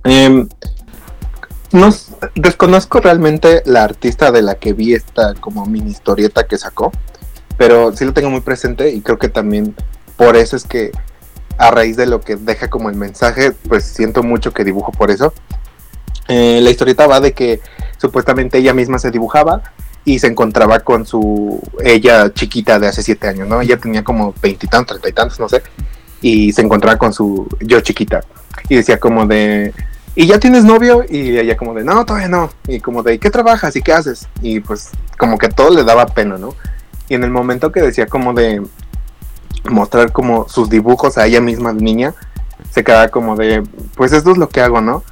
um, no, desconozco realmente la artista de la que vi esta como mini historieta que sacó, pero sí lo tengo muy presente y creo que también por eso es que a raíz de lo que deja como el mensaje, pues siento mucho que dibujo por eso. Eh, la historieta va de que supuestamente ella misma se dibujaba y se encontraba con su ella chiquita de hace siete años, ¿no? Ella tenía como veintitantos, treinta y tantos, no sé, y se encontraba con su yo chiquita y decía como de ¿y ya tienes novio? Y ella como de, no, todavía no. Y como de, ¿qué trabajas y qué haces? Y pues como que todo le daba pena, ¿no? Y en el momento que decía como de, mostrar como sus dibujos a ella misma niña, se quedaba como de, pues esto es lo que hago, ¿no?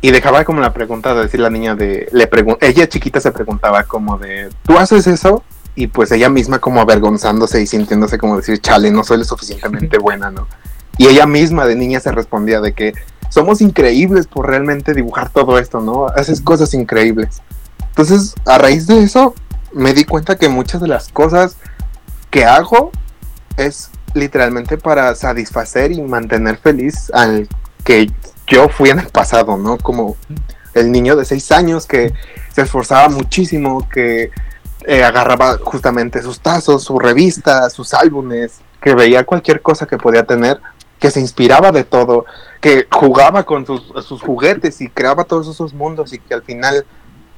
Y dejaba como la pregunta de decir la niña de, le ella chiquita se preguntaba como de, ¿tú haces eso? Y pues ella misma como avergonzándose y sintiéndose como decir, chale, no soy lo suficientemente buena, ¿no? Y ella misma de niña se respondía de que somos increíbles por realmente dibujar todo esto, ¿no? Haces cosas increíbles. Entonces, a raíz de eso, me di cuenta que muchas de las cosas que hago es literalmente para satisfacer y mantener feliz al que yo fui en el pasado, ¿no? Como el niño de seis años que se esforzaba muchísimo, que eh, agarraba justamente sus tazos, su revista, sus álbumes, que veía cualquier cosa que podía tener que se inspiraba de todo, que jugaba con sus, sus juguetes y creaba todos esos mundos y que al final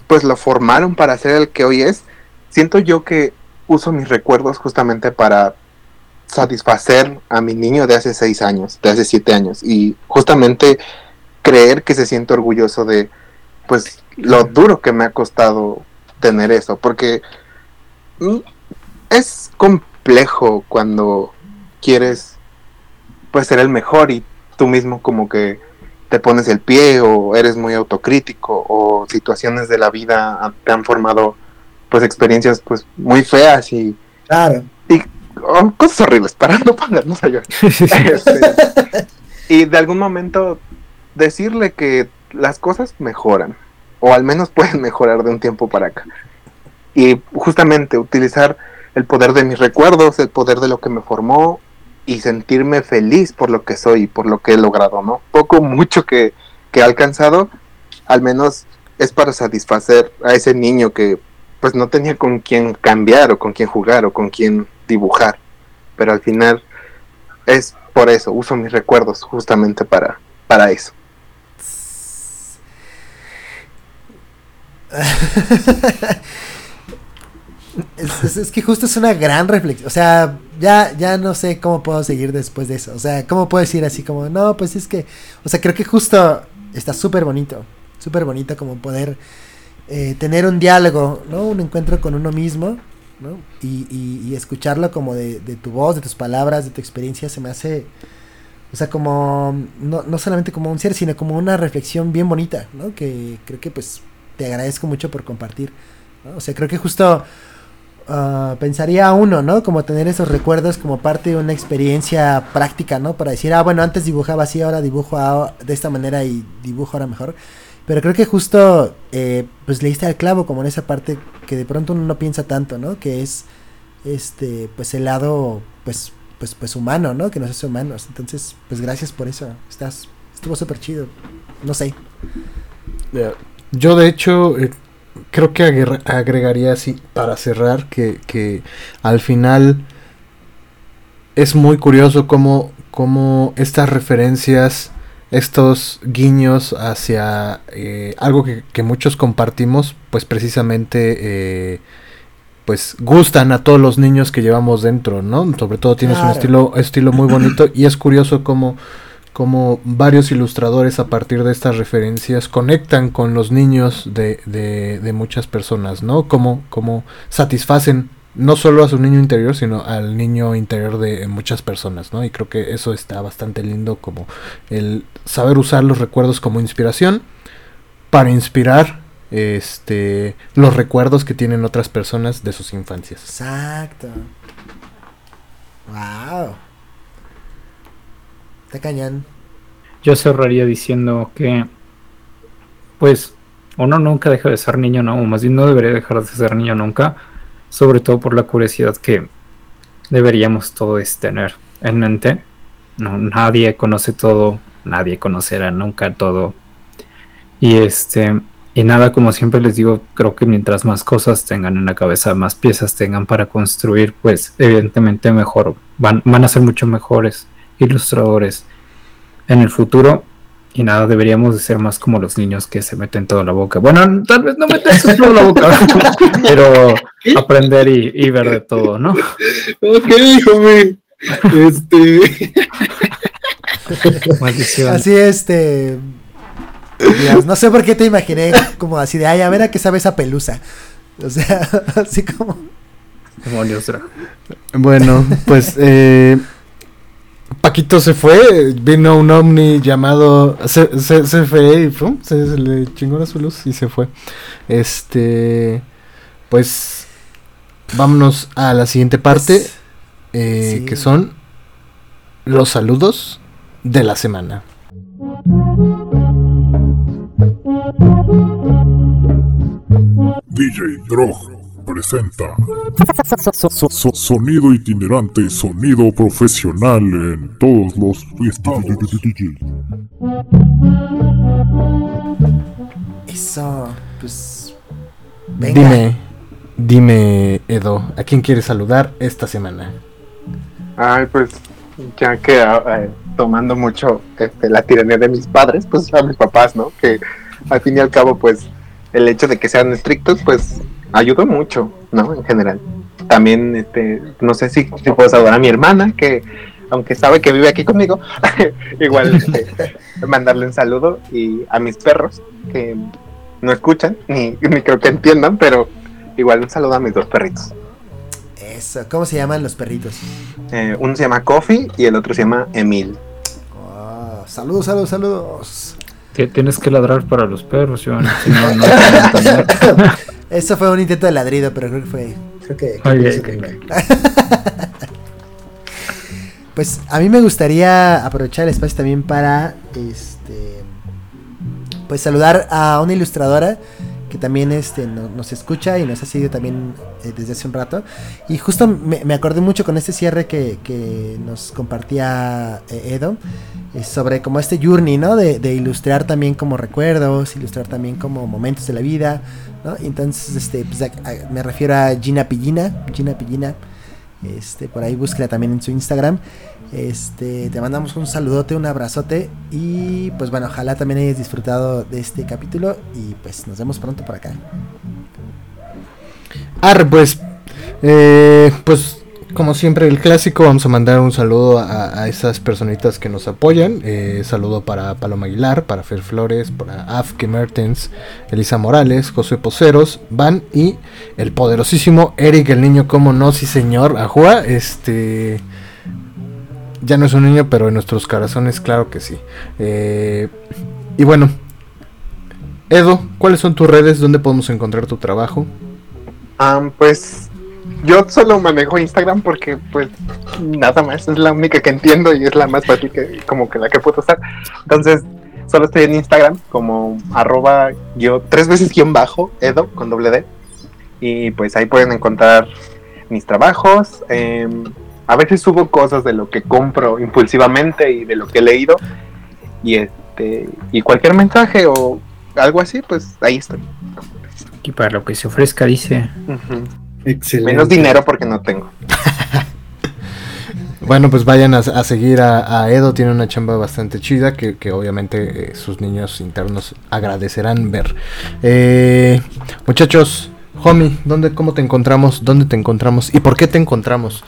pues lo formaron para ser el que hoy es, siento yo que uso mis recuerdos justamente para satisfacer a mi niño de hace seis años, de hace siete años, y justamente creer que se siente orgulloso de, pues, lo duro que me ha costado tener eso, porque es complejo cuando quieres, pues, ser el mejor y tú mismo como que te pones el pie o eres muy autocrítico o situaciones de la vida te han formado pues experiencias pues muy feas y Claro. oh, cosas horribles para no ponernos a llorar. <laughs> Este, y de algún momento decirle que las cosas mejoran o al menos pueden mejorar de un tiempo para acá y justamente utilizar el poder de mis recuerdos el poder de lo que me formó y sentirme feliz por lo que soy y por lo que he logrado no poco mucho que, que he alcanzado al menos es para satisfacer a ese niño que pues no tenía con quién cambiar o con quién jugar o con quién dibujar. Pero al final es por eso, uso mis recuerdos justamente para, para eso. <laughs> es, es- que justo es una gran reflexión. O sea, ya, ya no sé cómo puedo seguir después de eso. O sea, cómo puedo decir así como, no, pues es que, o sea, creo que justo está súper bonito. Súper bonito como poder eh, tener un diálogo, ¿no? Un encuentro con uno mismo, ¿no? Y, y- y escucharlo como de, de tu voz, de tus palabras, de tu experiencia, se me hace, o sea, como, no, no solamente como un ser, sino como una reflexión bien bonita, ¿no? Que creo que pues te agradezco mucho por compartir. O sea, creo que justo ah, pensaría uno, ¿no? Como tener esos recuerdos como parte de una experiencia práctica, ¿no? Para decir, ah, bueno, antes dibujaba así, ahora dibujo a- de esta manera y dibujo ahora mejor. Pero creo que justo, eh, pues leíste al clavo como en esa parte que de pronto uno no piensa tanto, ¿no? Que es, este, pues el lado, pues, pues, pues humano, ¿no? Que nos hace humanos. Entonces, pues gracias por eso. Estás, estuvo súper chido. No sé. Yo de hecho eh, creo que agre- agregaría así para cerrar que, que al final es muy curioso cómo, cómo estas referencias, estos guiños hacia eh, algo que, que muchos compartimos, pues precisamente eh, pues gustan a todos los niños que llevamos dentro, ¿no? Sobre todo tienes un estilo, estilo muy bonito y es curioso cómo como varios ilustradores a partir de estas referencias conectan con los niños de, de, muchas personas, ¿no? Como, como satisfacen no solo a su niño interior, sino al niño interior de muchas personas, ¿no? Y creo que eso está bastante lindo, como el saber usar los recuerdos como inspiración para inspirar este los recuerdos que tienen otras personas de sus infancias. Exacto. Wow. Cañón. Yo cerraría diciendo que, pues, uno nunca deja de ser niño, ¿no? O más bien no debería dejar de ser niño nunca, sobre todo por la curiosidad que deberíamos todos tener en mente. Nadie conoce todo, nadie conocerá nunca todo. Y este, y nada, como siempre les digo, creo que mientras más cosas tengan en la cabeza, más piezas tengan para construir, pues evidentemente mejor, van, van a ser mucho mejores ilustradores en el futuro y nada, deberíamos de ser más como los niños que se meten todo en la boca. Bueno, tal vez no meterse todo en la boca, <laughs> pero aprender y, y ver de todo, ¿no? Ok, joven. Este. Maldición. Así este. Dios, no sé por qué te imaginé como así de ay, a ver a qué sabe esa pelusa. O sea, <laughs> así como. Demonios. Bueno, pues eh, Paquito se fue, vino un ovni llamado C- C- CFE y ¡pum! se, se le chingó la su luz y se fue. Este, pues vámonos a la siguiente parte, Pues, eh, sí. que son los saludos de la semana. DJ Drog presenta So- so- Sonido itinerante, sonido profesional en todos los estados. Eso, pues. Venga. Dime, dime Edo, ¿a quién quieres saludar esta semana? Ay, pues ya que ah, eh, tomando mucho este, la tiranía de mis padres, pues a mis papás, ¿no? Que al fin y al cabo, pues el hecho de que sean estrictos, pues ayudó mucho, ¿no? En general. También, este, no sé si, si puedo saludar a mi hermana, que aunque sabe que vive aquí conmigo, <laughs> igual este, <laughs> mandarle un saludo y a mis perros, que no escuchan, ni, ni creo que entiendan, pero igual un saludo a mis dos perritos. Eso, ¿cómo se llaman los perritos? Eh, uno se llama Coffee y el otro se llama Emil. Oh, saludos, saludos, saludos. Ti- Tienes que ladrar para los perros, Iván. Si no, no <laughs> Eso fue un intento de ladrido, pero creo que fue. Creo que. Oye, creo que- que- Pues a mí me gustaría aprovechar el espacio también para este pues saludar a una ilustradora que también este no- nos escucha y nos ha seguido también eh, desde hace un rato y justo me, me acordé mucho con este cierre que, que nos compartía eh, Edo eh, sobre como este journey no de, de ilustrar también como recuerdos ilustrar también como momentos de la vida ¿no? Entonces este pues, a- a- me refiero a Gina Pillina Gina Pillina este, por ahí búsquela también en su Instagram. Este, te mandamos un saludote, un abrazote y pues bueno, ojalá también hayas disfrutado de este capítulo y pues nos vemos pronto por acá. Arre, pues, eh, pues, como siempre, el clásico, vamos a mandar un saludo a, a esas personitas que nos apoyan. Eh, saludo para Paloma Aguilar, para Fer Flores, para Afke Mertens, Elisa Morales, José Poceros, Van y el poderosísimo Eric, el niño, como no, sí señor, Ajua, este... Ya no es un niño, pero en nuestros corazones, claro que sí. Eh, y bueno, Edo, ¿cuáles son tus redes? ¿Dónde podemos encontrar tu trabajo? Ah, pues yo solo manejo Instagram porque pues nada más es la única que entiendo y es la más fácil que como que la que puedo usar. Entonces solo estoy en Instagram como arroba yo tres veces guion bajo edo con doble D y pues ahí pueden encontrar mis trabajos. em, a veces subo cosas de lo que compro impulsivamente y de lo que he leído y este y cualquier mensaje o algo así pues ahí estoy. Y para lo que se ofrezca, dice. Excelente. Menos dinero porque no tengo. <laughs> Bueno, pues vayan a, a seguir a, a Edo, tiene una chamba bastante chida que, que obviamente eh, sus niños internos agradecerán ver. Eh, muchachos, homie, ¿dónde, ¿cómo te encontramos? ¿Dónde te encontramos? ¿Y por qué te encontramos?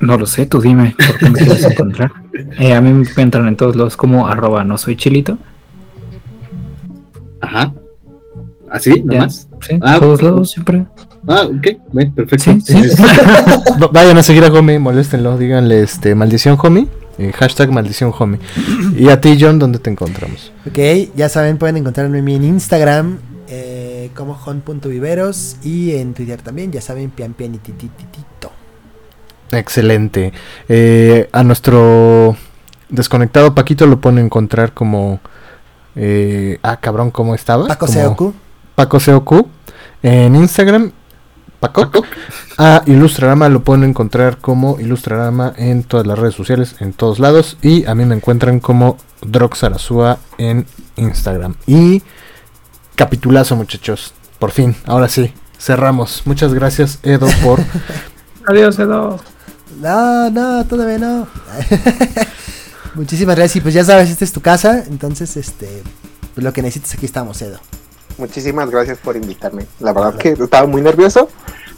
No lo sé, tú dime por qué me quieres <laughs> encontrar. Eh, a mí me encuentran en todos lados como arroba no soy chilito. Ajá. ¿Así? ¿Nomás? Sí, Ah, todos lados siempre. Ah, ok. Bueno, perfecto. Sí, sí. Es- <laughs> Va- Vayan a seguir a Homie, moléstenlo, díganle este maldición Homie, eh, hashtag maldición Homie. Y a ti, John, ¿dónde te encontramos? Ok, ya saben, pueden encontrarme a mí en Instagram eh, como jon.viveros y en Twitter también, ya saben, pian pian y titititito. Excelente. Eh, a nuestro desconectado Paquito lo pueden encontrar como... eh, ah, cabrón, ¿cómo estaba? Paco Como- Seoku. Paco Seoku en Instagram. Paco. A Ilustrarama lo pueden encontrar como Ilustrarama en todas las redes sociales, en todos lados. Y a mí me encuentran como Droxarazua en Instagram. Y capitulazo, muchachos. Por fin, ahora sí, cerramos. Muchas gracias, Edo, por. <laughs> Adiós, Edo. No, no, todavía no. <laughs> Muchísimas gracias y pues ya sabes, esta es tu casa, entonces este, pues lo que necesites aquí estamos, Edo. Muchísimas gracias por invitarme. La verdad que estaba muy nervioso,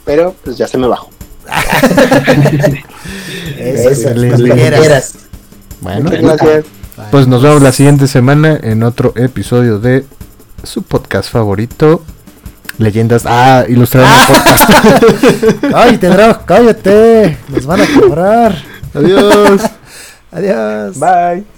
pero pues ya se me bajó. <laughs> Eso, Excelente. cuando quieras. Bueno, Muchas gracias. Bye. pues nos vemos la siguiente semana en otro episodio de su podcast favorito. Leyendas. Ah, Ilustrarama Podcast. Cállate, <laughs> Drog, cállate. Nos van a cobrar. Adiós. <laughs> Adiós. Bye.